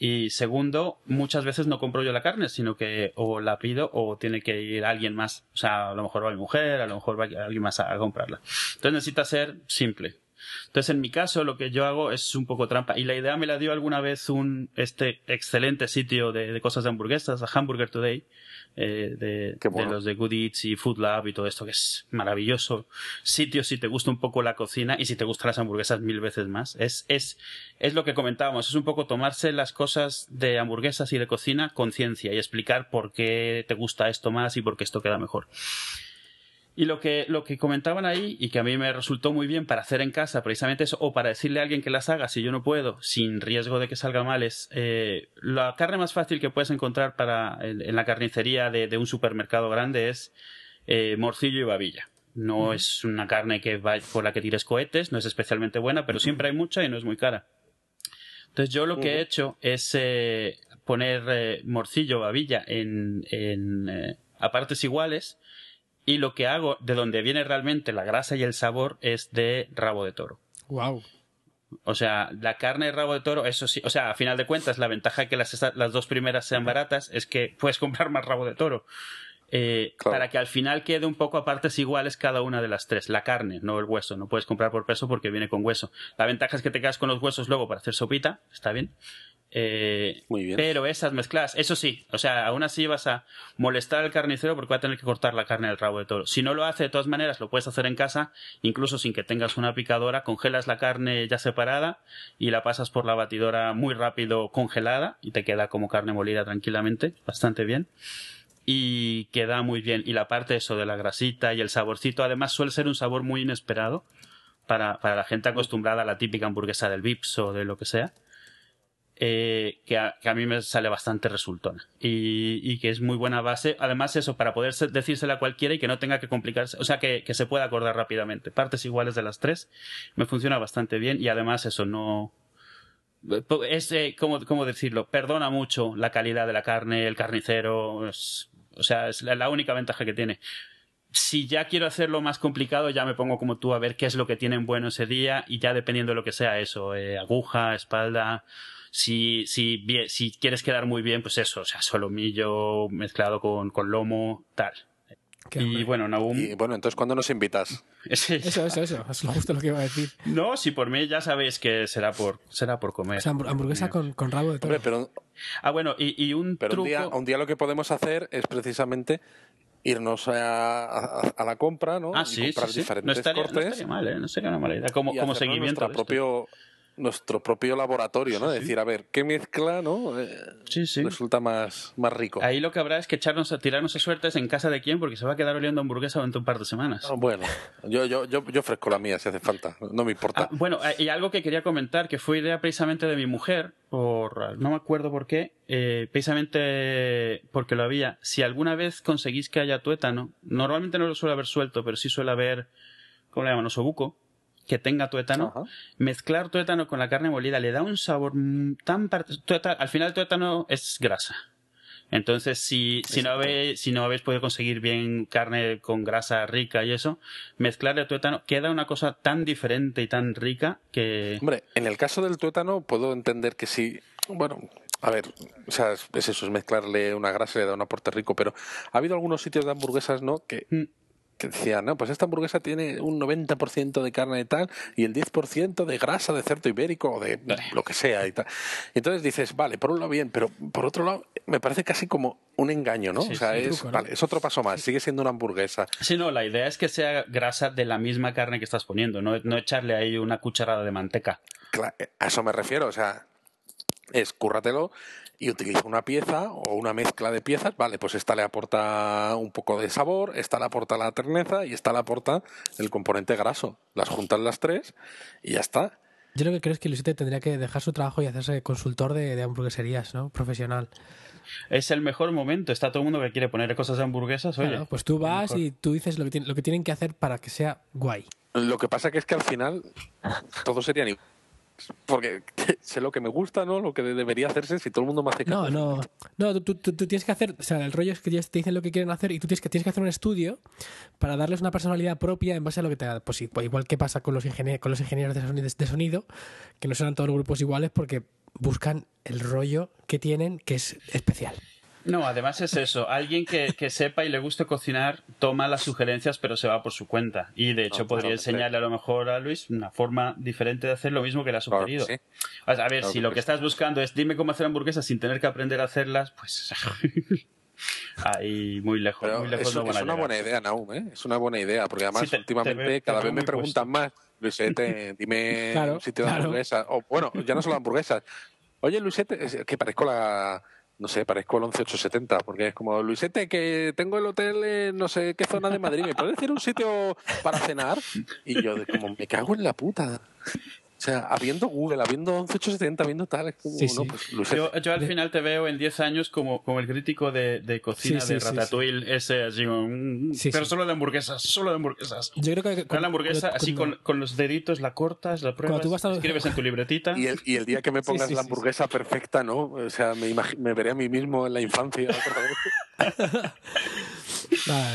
Y segundo, muchas veces no compro yo la carne, sino que o la pido o tiene que ir alguien más. O sea, a lo mejor va mi mujer, a lo mejor va alguien más a, comprarla. Entonces necesita ser simple. Entonces, en mi caso, lo que yo hago es un poco trampa. Y la idea me la dio alguna vez un este excelente sitio de, de cosas de hamburguesas, a Hamburger Today, eh, de, bueno. de los de Good Eats y Food Lab y todo esto, que es maravilloso. Sitio si te gusta un poco la cocina y si te gustan las hamburguesas mil veces más. Es, es, es lo que comentábamos, es un poco tomarse las cosas de hamburguesas y de cocina con ciencia y explicar por qué te gusta esto más y por qué esto queda mejor. Y lo que, lo que comentaban ahí, y que a mí me resultó muy bien para hacer en casa, precisamente eso, o para decirle a alguien que las haga si yo no puedo, sin riesgo de que salga mal, es eh, la carne más fácil que puedes encontrar para en, en la carnicería de, de un supermercado grande es eh, morcillo y babilla. No es una carne que va, por la que tires cohetes, no es especialmente buena, pero siempre hay mucha y no es muy cara. Entonces yo lo que he hecho es eh, poner morcillo, babilla en, en a partes iguales y lo que hago, de donde viene realmente la grasa y el sabor, es de rabo de toro. Wow. O sea, la carne de rabo de toro, eso sí, o sea, a final de cuentas, la ventaja de que las, las dos primeras sean baratas es que puedes comprar más rabo de toro. Eh, Claro. Para que al final quede un poco a partes iguales cada una de las tres. La carne, no el hueso. No puedes comprar por peso porque viene con hueso. La ventaja es que te quedas con los huesos luego para hacer sopita. Está bien. Eh, Muy bien. pero esas mezcladas, eso sí, o sea, aún así vas a molestar al carnicero porque va a tener que cortar la carne del rabo de toro. Si no lo hace, de todas maneras, lo puedes hacer en casa, incluso sin que tengas una picadora, congelas la carne ya separada y la pasas por la batidora muy rápido congelada y te queda como carne molida tranquilamente, bastante bien. Y queda muy bien. Y la parte eso de la grasita y el saborcito, además suele ser un sabor muy inesperado para, para la gente acostumbrada a la típica hamburguesa del Vips o de lo que sea eh, que, a, mí me sale bastante resultona y, que es muy buena base. Además, eso, para poder decírsela a cualquiera y que no tenga que complicarse, o sea, que, se pueda acordar rápidamente. Partes iguales de las tres, me funciona bastante bien y además eso no... Es, eh, ¿cómo, ¿cómo, decirlo? Perdona mucho la calidad de la carne, el carnicero, es, o sea, es la, la única ventaja que tiene si ya quiero hacerlo más complicado, ya me pongo como tú a ver qué es lo que tienen bueno ese día y ya dependiendo de lo que sea eso, eh, aguja, espalda, si, si, bien, si quieres quedar muy bien, pues eso, o sea, solomillo mezclado con, con lomo, tal. Qué y bueno, Nahum... Y bueno, entonces, ¿cuándo nos invitas? Eso, eso, eso. Es justo lo que iba a decir. No, si por mí ya sabéis que será por, será por comer. O sea, hamburguesa con, con rabo de toro. Hombre, pero, ah, bueno, y, y un pero truco... un, día, un día lo que podemos hacer es precisamente irnos a, a, a la compra, ¿no? Ah, y sí, comprar sí, sí. diferentes No estaría, cortes. no estaría mal, ¿eh? No sería una mala idea. Como, y como seguimiento. nuestra de esto. Nuestro propio laboratorio, ¿no? Decir, a ver, ¿qué mezcla, no? Eh, Sí, sí. Resulta más, más rico. Ahí lo que habrá es que echarnos a tirarnos a suertes en casa de quién, porque se va a quedar oliendo hamburguesa durante un par de semanas. Ah, Bueno, yo, yo, yo, yo ofrezco la mía si hace falta, no me importa. Ah, bueno, eh, y algo que quería comentar, que fue idea precisamente de mi mujer, por no me acuerdo por qué, eh, precisamente porque lo había. Si alguna vez conseguís que haya tuétano, normalmente no lo suele haber suelto, pero sí suele haber, ¿cómo le llaman? Osobuco, que tenga tuétano. Ajá. Mezclar tuétano con la carne molida le da un sabor tan... tuétano- al final el tuétano es grasa. Entonces, si, si, no habéis, si no habéis podido conseguir bien carne con grasa rica y eso, mezclarle tuétano queda una cosa tan diferente y tan rica que... Hombre, en el caso del tuétano puedo entender que sí. Bueno, a ver, o sea, es, es eso, es mezclarle una grasa y le da un aporte rico, pero ha habido algunos sitios de hamburguesas, ¿no? Que, Mm. Que decían, no, pues esta hamburguesa tiene un 90% de carne de tal y el 10% de grasa de cerdo ibérico o de lo que sea y tal. Entonces dices, vale, por un lado bien, pero por otro lado me parece casi como un engaño, ¿no? Sí, o sea, sí, es, truco, ¿no? vale, es otro paso más, sigue siendo una hamburguesa. Sí, no, la idea es que sea grasa de la misma carne que estás poniendo, no, no echarle ahí una cucharada de manteca. Cla- A eso me refiero, o sea, es cúrratelo y utiliza una pieza o una mezcla de piezas, vale, pues esta le aporta un poco de sabor, esta le aporta la terneza y esta le aporta el componente graso. Las juntas las tres y ya está. Yo lo que creo es que Luisete tendría que dejar su trabajo y hacerse consultor de, de hamburgueserías, ¿no? Profesional. Es el mejor momento, está todo el mundo que quiere poner cosas de hamburguesas, oye. Claro, pues tú vas y tú dices lo que, tienen- lo que tienen que hacer para que sea guay. Lo que pasa que es que al final todos serían iguales. Porque sé lo que me gusta, ¿no? Lo que debería hacerse si todo el mundo me hace No, caso. no, no, tú, tú- tú tienes que hacer, o sea, el rollo es que ellos te dicen lo que quieren hacer y tú tienes que, tienes que hacer un estudio para darles una personalidad propia en base a lo que te da. Pues igual igual que pasa con los, ingenie- con los ingenieros de sonido, de sonido, que no serán todos los grupos iguales porque buscan el rollo que tienen que es especial. No, además es eso. Alguien que, que sepa y le guste cocinar toma las sugerencias, pero se va por su cuenta. Y de hecho No, podría claro, enseñarle a lo mejor a Luis una forma diferente de hacer lo mismo que le ha Claro sugerido. sí. O sea, a ver, Claro si que lo sí. que estás buscando es dime cómo hacer hamburguesas sin tener que aprender a hacerlas, pues ahí muy lejos, Pero muy lejos es, no es a una buena idea, Naum, ¿eh? Es una buena idea, porque además Sí, te- te últimamente veo- te cada vez me preguntan más, Luisete, dime Claro, un sitio de claro. hamburguesas. O bueno, ya no solo hamburguesas. Oye, Luisete, es que parezco la... No sé, parezco el 11870, porque es como, Luisete, que tengo el hotel en no sé qué zona de Madrid, ¿me puedes decir un sitio para cenar? Y yo, como, me cago en la puta. O sea, habiendo Google, habiendo 11870, habiendo tal, es como, Sí, no, sí. pues. Yo, yo al final te veo en 10 años como, como el crítico de, de cocina Sí, sí, de sí, Ratatouille, ese así, mm, Sí, pero sí. solo de hamburguesas, solo de hamburguesas. Yo creo que Con la hamburguesa, cuando- así cuando- con, con los deditos, la cortas, la pruebas, tú vas a- escribes en tu libretita. Y el, y el día que me pongas sí, la sí, hamburguesa perfecta, ¿no? O sea, me, me veré a mí mismo en la infancia.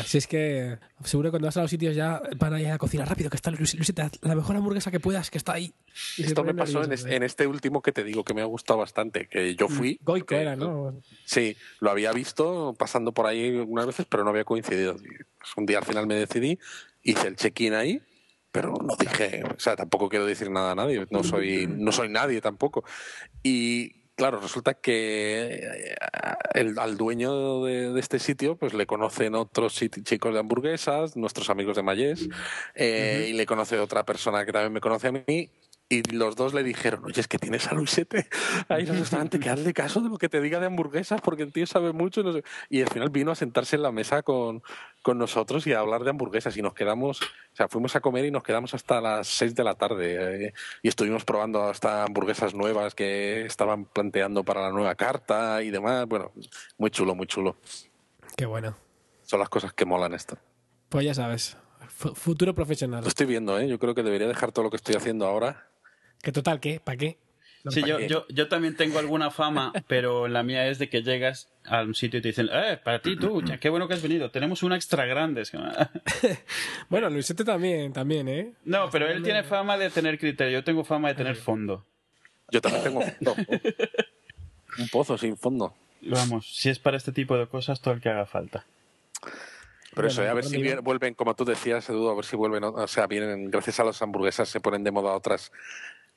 Si es que seguro que cuando vas a los sitios ya van a ir a la cocina rápido, que está la mejor hamburguesa que puedas, que está ahí. Y Esto me pasó en, es- ¿eh? en este último que te digo que me ha gustado bastante, que yo fui. Goico era, ¿no? Sí, lo había visto pasando por ahí algunas veces, pero no había coincidido. Pues, un día al final me decidí, hice el check-in ahí, pero no dije, o sea, tampoco quiero decir nada a nadie, no soy, no soy nadie tampoco. Y claro, resulta que eh, el, al dueño de, de este sitio, pues le conocen otros chicos de hamburguesas, nuestros amigos de Mayés, eh, y le conoce otra persona que también me conoce a mí. Y los dos le dijeron, oye, es que tienes a Luisete ahí en el restaurante, que hazle caso de lo que te diga de hamburguesas, porque el tío sabe mucho. Y, no sé". y al final vino a sentarse en la mesa con, con nosotros y a hablar de hamburguesas. Y nos quedamos, o sea, fuimos a comer y nos quedamos hasta las 6 de la tarde. eh, y estuvimos probando hasta hamburguesas nuevas que estaban planteando para la nueva carta y demás. Bueno, muy chulo, muy chulo. Qué bueno. Son las cosas que molan esto. Pues ya sabes, fu- futuro profesional. Lo estoy viendo, ¿eh? Yo creo que debería dejar todo lo que estoy haciendo ahora. Que total, ¿qué? ¿Para qué? No, Sí, ¿pa' yo, yo, yo también tengo alguna fama, pero la mía es de que llegas a un sitio y te dicen, eh, para ti tú, ya, qué bueno que has venido, tenemos una extra grande. Bueno, Luisete también, también, ¿eh? No, pero él tiene fama de tener criterio, yo tengo fama de tener fondo. Yo también tengo fondo. un pozo sin fondo. Vamos, si es para este tipo de cosas, todo el que haga falta. Pero eso, ¿eh? a ver ¿por si vuelven, como tú decías, Edu, a ver si vuelven, o sea, vienen, gracias a las hamburguesas se ponen de moda otras,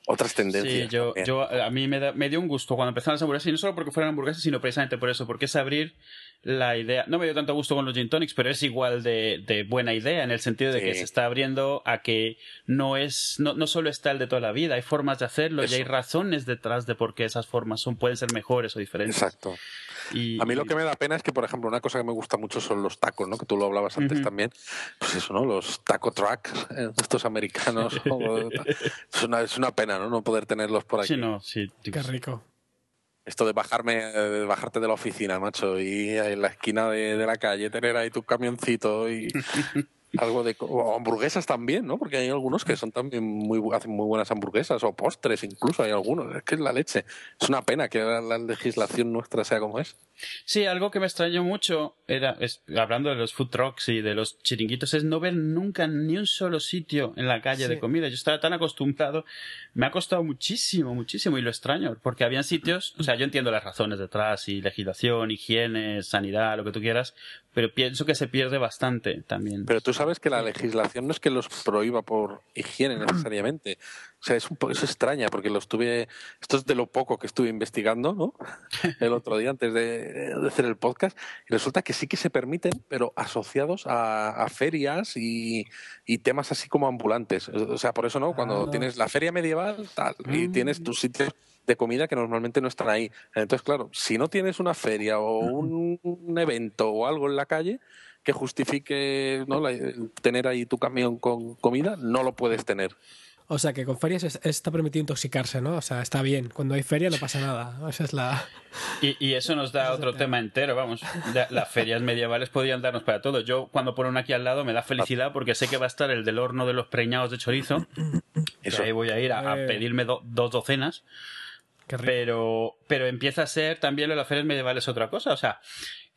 otras tendencias. Sí, yo, yo, a mí me, da- me dio un gusto cuando empezaron las hamburguesas, y no solo porque fueran hamburguesas, sino precisamente por eso, porque es abrir la idea, no me dio tanto gusto con los gin tonics, pero es igual de, de buena idea en el sentido de que se está abriendo a que no es, no, no solo está el de toda la vida, hay formas de hacerlo y hay razones detrás de por qué esas formas son, pueden ser mejores o diferentes. Exacto. Y, A mí lo que me da pena es que, por ejemplo, una cosa que me gusta mucho son los tacos, ¿no? Que tú lo hablabas antes también. Pues eso, ¿no? Los taco trucks, eh, estos americanos. es, una, es una pena, ¿no? No poder tenerlos por aquí. Sí, no, sí. Qué rico. Esto de bajarme, de bajarte de la oficina, macho, y en la esquina de, de la calle tener ahí tu camioncito y algo de o hamburguesas también, ¿no? Porque hay algunos que son también muy hacen muy buenas hamburguesas o postres, incluso hay algunos. Es que es la leche. Es una pena que la, la legislación nuestra sea como es. Sí, algo que me extrañó mucho era, es- hablando de los food trucks y de los chiringuitos, es no ver nunca ni un solo sitio en la calle de comida. Yo estaba tan acostumbrado, me ha costado muchísimo, muchísimo y lo extraño, porque habían sitios, o sea, yo entiendo las razones detrás y legislación, higiene, sanidad, lo que tú quieras, pero pienso que se pierde bastante también. Pero tú sabes que la legislación no es que los prohíba por higiene necesariamente. O sea, es un poco es extraña porque lo estuve. Esto es de lo poco que estuve investigando, ¿no? El otro día antes de, de hacer el podcast. Y resulta que sí que se permiten, pero asociados a, a ferias y, y temas así como ambulantes. O sea, por eso, ¿no? Cuando Ah. tienes la feria medieval tal, y Mm. tienes tus sitios de comida que normalmente no están ahí. Entonces, claro, si no tienes una feria o un, un evento o algo en la calle que justifique ¿no? la- tener ahí tu camión con comida, no lo puedes tener. O sea que con ferias es- está permitido intoxicarse, ¿no? O sea, está bien. Cuando hay feria no pasa nada. Esa es la. Y, y eso nos da otro tema entero, vamos. La- las ferias medievales podían darnos para todo. Yo, cuando ponen aquí al lado, me da felicidad porque sé que va a estar el del horno de los preñados de chorizo. que Eso. ahí voy a ir a, a Eh. pedirme do- dos docenas. Qué rico. Pero, pero empieza a ser también lo de las ferias medievales otra cosa. O sea,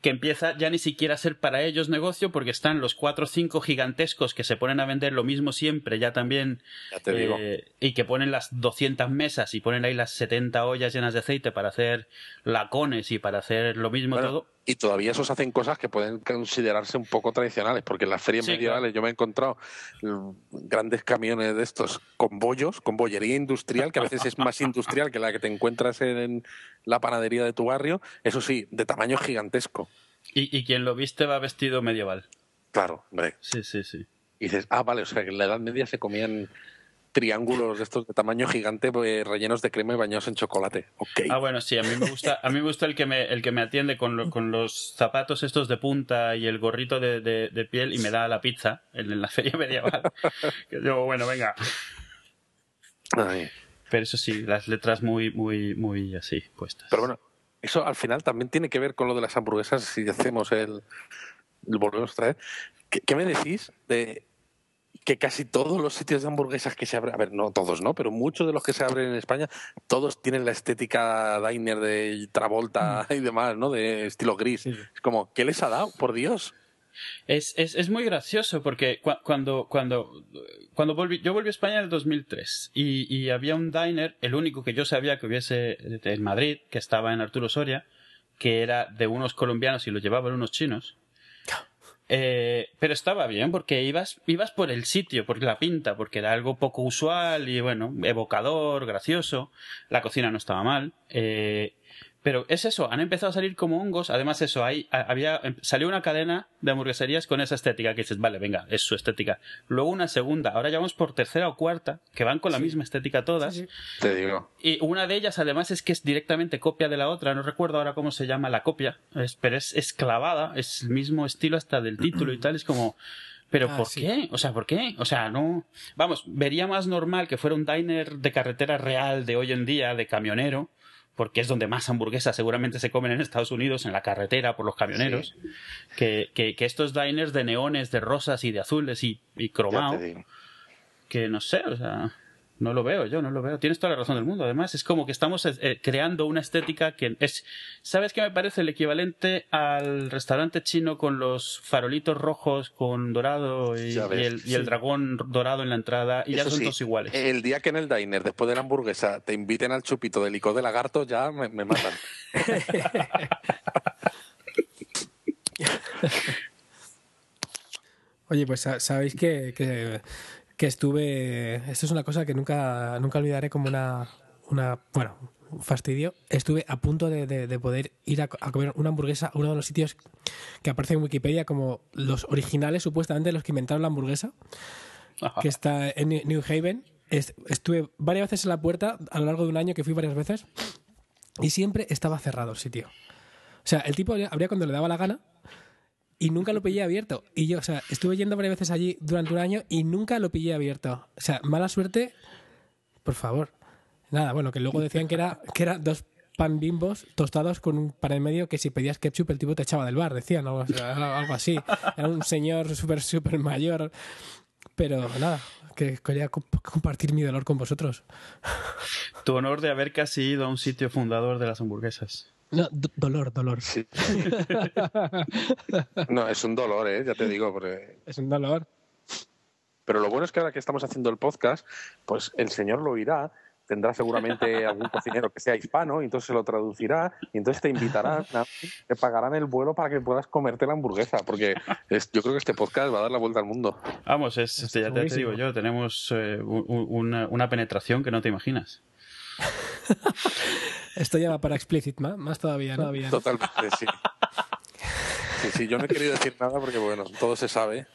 que empieza ya ni siquiera a ser para ellos negocio porque están los cuatro o cinco gigantescos que se ponen a vender lo mismo siempre, ya también. Ya te digo. eh, y que ponen las 200 mesas y ponen ahí las 70 ollas llenas de aceite para hacer lacones y para hacer lo mismo Bueno, todo. Y todavía esos hacen cosas que pueden considerarse un poco tradicionales, porque en las ferias Sí, medievales yo me he encontrado mm, grandes camiones de estos con bollos, con bollería industrial, que a veces es más industrial que la que te encuentras en la panadería de tu barrio, eso sí, de tamaño gigantesco. Y, y quien lo viste va vestido medieval. Claro, hombre. Sí, sí, sí. Y dices, ah, vale, o sea que en la Edad Media se comían triángulos estos de tamaño gigante pues, rellenos de crema y bañados en chocolate. Ah, bueno, sí, a mí me gusta, a mí me gusta el que me, el que me atiende con, lo- con los zapatos estos de punta y el gorrito de, de- de piel y me da la pizza en, en la feria medieval. Que yo, bueno, venga. Ay. Pero eso sí, las letras muy, muy, muy así puestas. Pero bueno, eso al final también tiene que ver con lo de las hamburguesas. Si hacemos el. el volvemos otra vez. ¿Qué, qué me decís de que casi todos los sitios de hamburguesas que se abren, a ver, no todos, ¿no? Pero muchos de los que se abren en España, todos tienen la estética diner de Travolta y demás, ¿no? De estilo gris. Sí. Es como, ¿qué les ha dado? Por Dios. Es, es, es muy gracioso porque cua- cuando, cuando, cuando volví, yo volví a España en el 2003 y, y había un diner, el único que yo sabía que hubiese en Madrid, que estaba en Arturo Soria, que era de unos colombianos y lo llevaban unos chinos. Eh, pero estaba bien porque ibas, ibas por el sitio, por la pinta, porque era algo poco usual y bueno, evocador, gracioso. La cocina no estaba mal. Eh, pero es eso, han empezado a salir como hongos. Además, eso, hay, había, em- salió una cadena de hamburgueserías con esa estética que dices, vale, venga, es su estética. Luego una segunda, ahora ya vamos por tercera o cuarta, que van con la misma estética todas. Sí, sí. Te digo. Y una de ellas, además, es que es directamente copia de la otra. No recuerdo ahora cómo se llama la copia, es- pero es, es clavada, es el mismo estilo hasta del título y tal. Es como, ¿pero Ah, por sí. qué? O sea, ¿por qué? O sea, no. Vamos, vería más normal que fuera un diner de carretera real de hoy en día, de camionero, porque es donde más hamburguesas seguramente se comen en Estados Unidos, en la carretera, por los camioneros, que, que, que estos diners de neones, de rosas y de azules y, y cromado que no sé, o sea, no lo veo, yo no lo veo. Tienes toda la razón del mundo. Además, es como que estamos eh, creando una estética que es. ¿Sabes qué me parece el equivalente al restaurante chino con los farolitos rojos con dorado y, Ya ves, y el, y el dragón dorado en la entrada? Y ya son sí, todos iguales. El día que en el diner, después de la hamburguesa, te inviten al chupito de licor de lagarto, ya me, me matan. Oye, pues sa- sabéis que, que, que estuve. Esto es una cosa que nunca, nunca olvidaré como una. una bueno, fastidio, estuve a punto de, de- de poder ir a, a comer una hamburguesa a uno de los sitios que aparece en Wikipedia como los originales, supuestamente los que inventaron la hamburguesa, que está en New- Haven. Es- estuve varias veces en la puerta a lo largo de un año que fui varias veces y siempre estaba cerrado el sitio. O sea, el tipo abría cuando le daba la gana y nunca lo pillé abierto. Y yo, o sea, estuve yendo varias veces allí durante un año y nunca lo pillé abierto. O sea, mala suerte, por favor. Nada, bueno, que luego decían que era, que era dos pan bimbos tostados con un pan en medio que si pedías ketchup el tipo te echaba del bar, decían, o algo así. Era un señor súper, súper mayor. Pero nada, que quería comp- compartir mi dolor con vosotros. Tu honor de haber casi ido a un sitio fundador de las hamburguesas. No, do- dolor, dolor. Sí. no, es un dolor, ¿eh? ya te digo. porque- Es un dolor. Pero lo bueno es que ahora que estamos haciendo el podcast, pues el señor lo oirá, tendrá seguramente algún cocinero que sea hispano, y entonces se lo traducirá, y entonces te invitarán, a- te pagarán el vuelo para que puedas comerte la hamburguesa, porque es- yo creo que este podcast va a dar la vuelta al mundo. Vamos, es, este, ya te, te digo yo, tenemos eh, una penetración que no te imaginas. Esto ya va para explicit, más, más todavía, ¿no? Totalmente, sí. Sí, sí, yo no he querido decir nada porque, bueno, todo se sabe.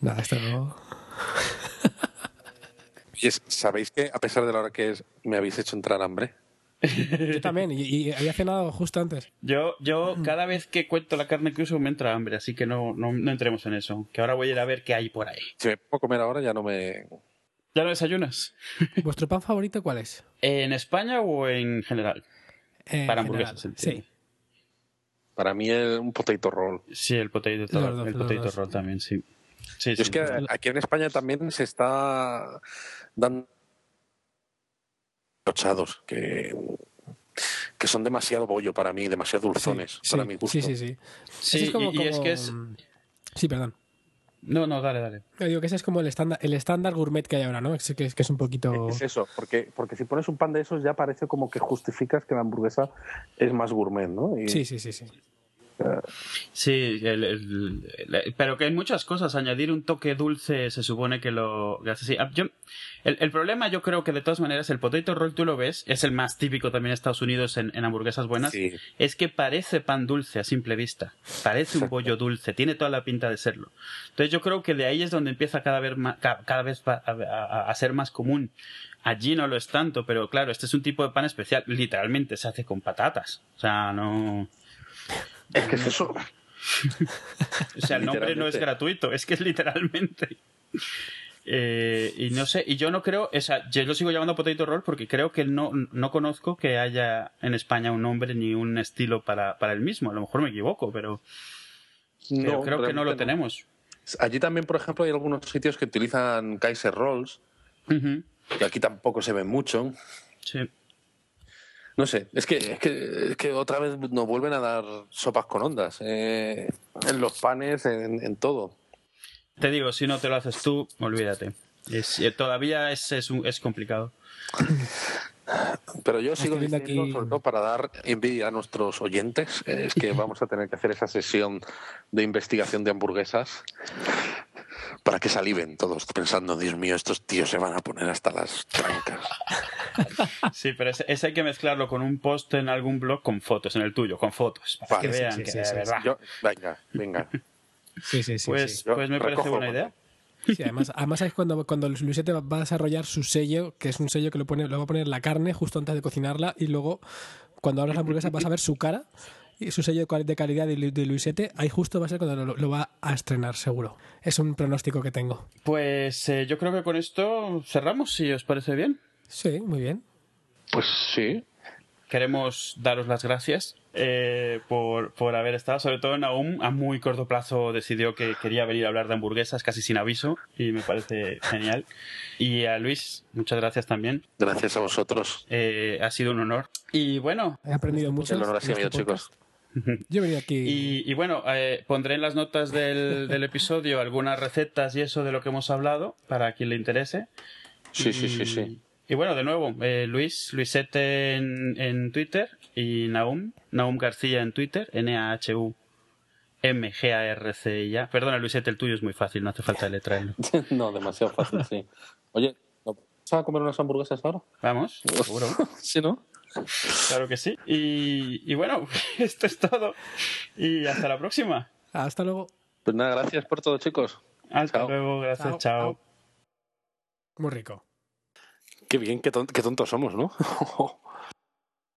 Nada, esto no. Y es- ¿sabéis que a pesar de la hora que es, me habéis hecho entrar hambre? Yo también, y, y había cenado justo antes. Yo, yo cada vez que cuento la carne que uso me entra hambre, así que no, no, no entremos en eso. Que ahora voy a ir a ver qué hay por ahí. Si me pongo a comer ahora ya no me... ¿Ya no desayunas? ¿Vuestro pan favorito cuál es? ¿En España o en general? Para hamburguesas, general. Sí. Para mí es un potato roll. Sí, el potato, roll, dos, el los potato dos. roll también, sí. Sí, Yo sí. es que aquí en España también se está dando tochados que, que son demasiado bollo para mí, demasiado dulzones Sí, para sí, mi gusto. Sí, sí, sí. Sí, es como- y, y es que es... Sí, perdón. No, no, dale, dale. Yo digo que ese es como el estándar, el estándar gourmet que hay ahora, ¿no? Es que es, que es un poquito... Es eso, porque, porque si pones un pan de esos ya parece como que justificas que la hamburguesa es más gourmet, ¿no? Y- Sí, sí, sí, sí. Sí, el- el- el- pero que en muchas cosas añadir un toque dulce se supone que lo hace así. Ah, yo- el, problema yo creo que de todas maneras el potato roll tú lo ves, es el más típico también en Estados Unidos en, en hamburguesas buenas, Sí. es que parece pan dulce a simple vista, parece un bollo dulce, tiene toda la pinta de serlo. Entonces yo creo que de ahí es donde empieza cada vez más, ca- cada vez a- a ser más común. Allí no lo es tanto, pero claro, este es un tipo de pan especial, literalmente se hace con patatas, o sea, no... Es que es eso. O sea, el nombre no es gratuito, es que es literalmente. Eh, y no sé, y yo no creo, o sea, yo lo sigo llamando potato roll porque creo que no, no conozco que haya en España un nombre ni un estilo para, para el mismo. A lo mejor me equivoco, pero, pero No, creo que no lo tenemos. Allí también, por ejemplo, hay algunos sitios que utilizan Kaiser Rolls, Ujú, que aquí tampoco se ven mucho. Sí. No sé, es que, es que, es que otra vez nos vuelven a dar sopas con ondas. eh, en los panes, en, en todo. Te digo, si no te lo haces tú, olvídate. Es, eh, todavía es, es, un- es complicado. Pero yo sigo viendo diciendo, aquí- sobre todo para dar envidia a nuestros oyentes, es que vamos a tener que hacer esa sesión de investigación de hamburguesas para que saliven todos pensando, Dios mío, estos tíos se van a poner hasta las trancas. Sí, pero ese, ese hay que mezclarlo con un post en algún blog con fotos, en el tuyo, con fotos, para Vale, que vean sí, que sí, de sí, verdad. Yo, venga, venga. Sí, sí, sí. pues, pues me parece buena idea. Sí, además, además es cuando, cuando Luisete va a desarrollar su sello, que es un sello que lo, pone, lo va a poner la carne justo antes de cocinarla y luego cuando abras la hamburguesa vas a ver su cara y su sello de calidad de, Lu- de Luisete, ahí justo va a ser cuando lo, lo va a estrenar seguro. Es un pronóstico que tengo. Pues eh, yo creo que con esto cerramos, si os parece bien. Sí, muy bien. Pues sí. Queremos daros las gracias eh, por, por haber estado. Sobre todo Naum a muy corto plazo decidió que quería venir a hablar de hamburguesas casi sin aviso y me parece genial. Y a Luis, muchas gracias también. Gracias a vosotros. Eh, ha sido un honor. Y bueno, He aprendido mucho. El honor ha sido este mío, chicos. Yo aquí. Y, y bueno, eh, pondré en las notas del, del episodio algunas recetas y eso de lo que hemos hablado para quien le interese. Sí, sí, Y- sí, sí. Y bueno, de nuevo, eh, Luis, Luisete en, en Twitter y Naum, Naum García en Twitter, N-A-H-U-M-G-A-R-C y ya. Perdona, Luisete, el tuyo es muy fácil, no hace falta letrarlo. no, demasiado fácil, sí. Oye, ¿no ¿vamos a comer unas hamburguesas ahora? Vamos, seguro. Sí, ¿no? Claro que sí. Y, y bueno, esto es todo. Y hasta la próxima. Hasta luego. Pues nada, gracias por todo, chicos. Hasta Chao. luego, gracias, Chao. chao. Muy rico. Qué bien, qué, ton- qué tontos somos, ¿no?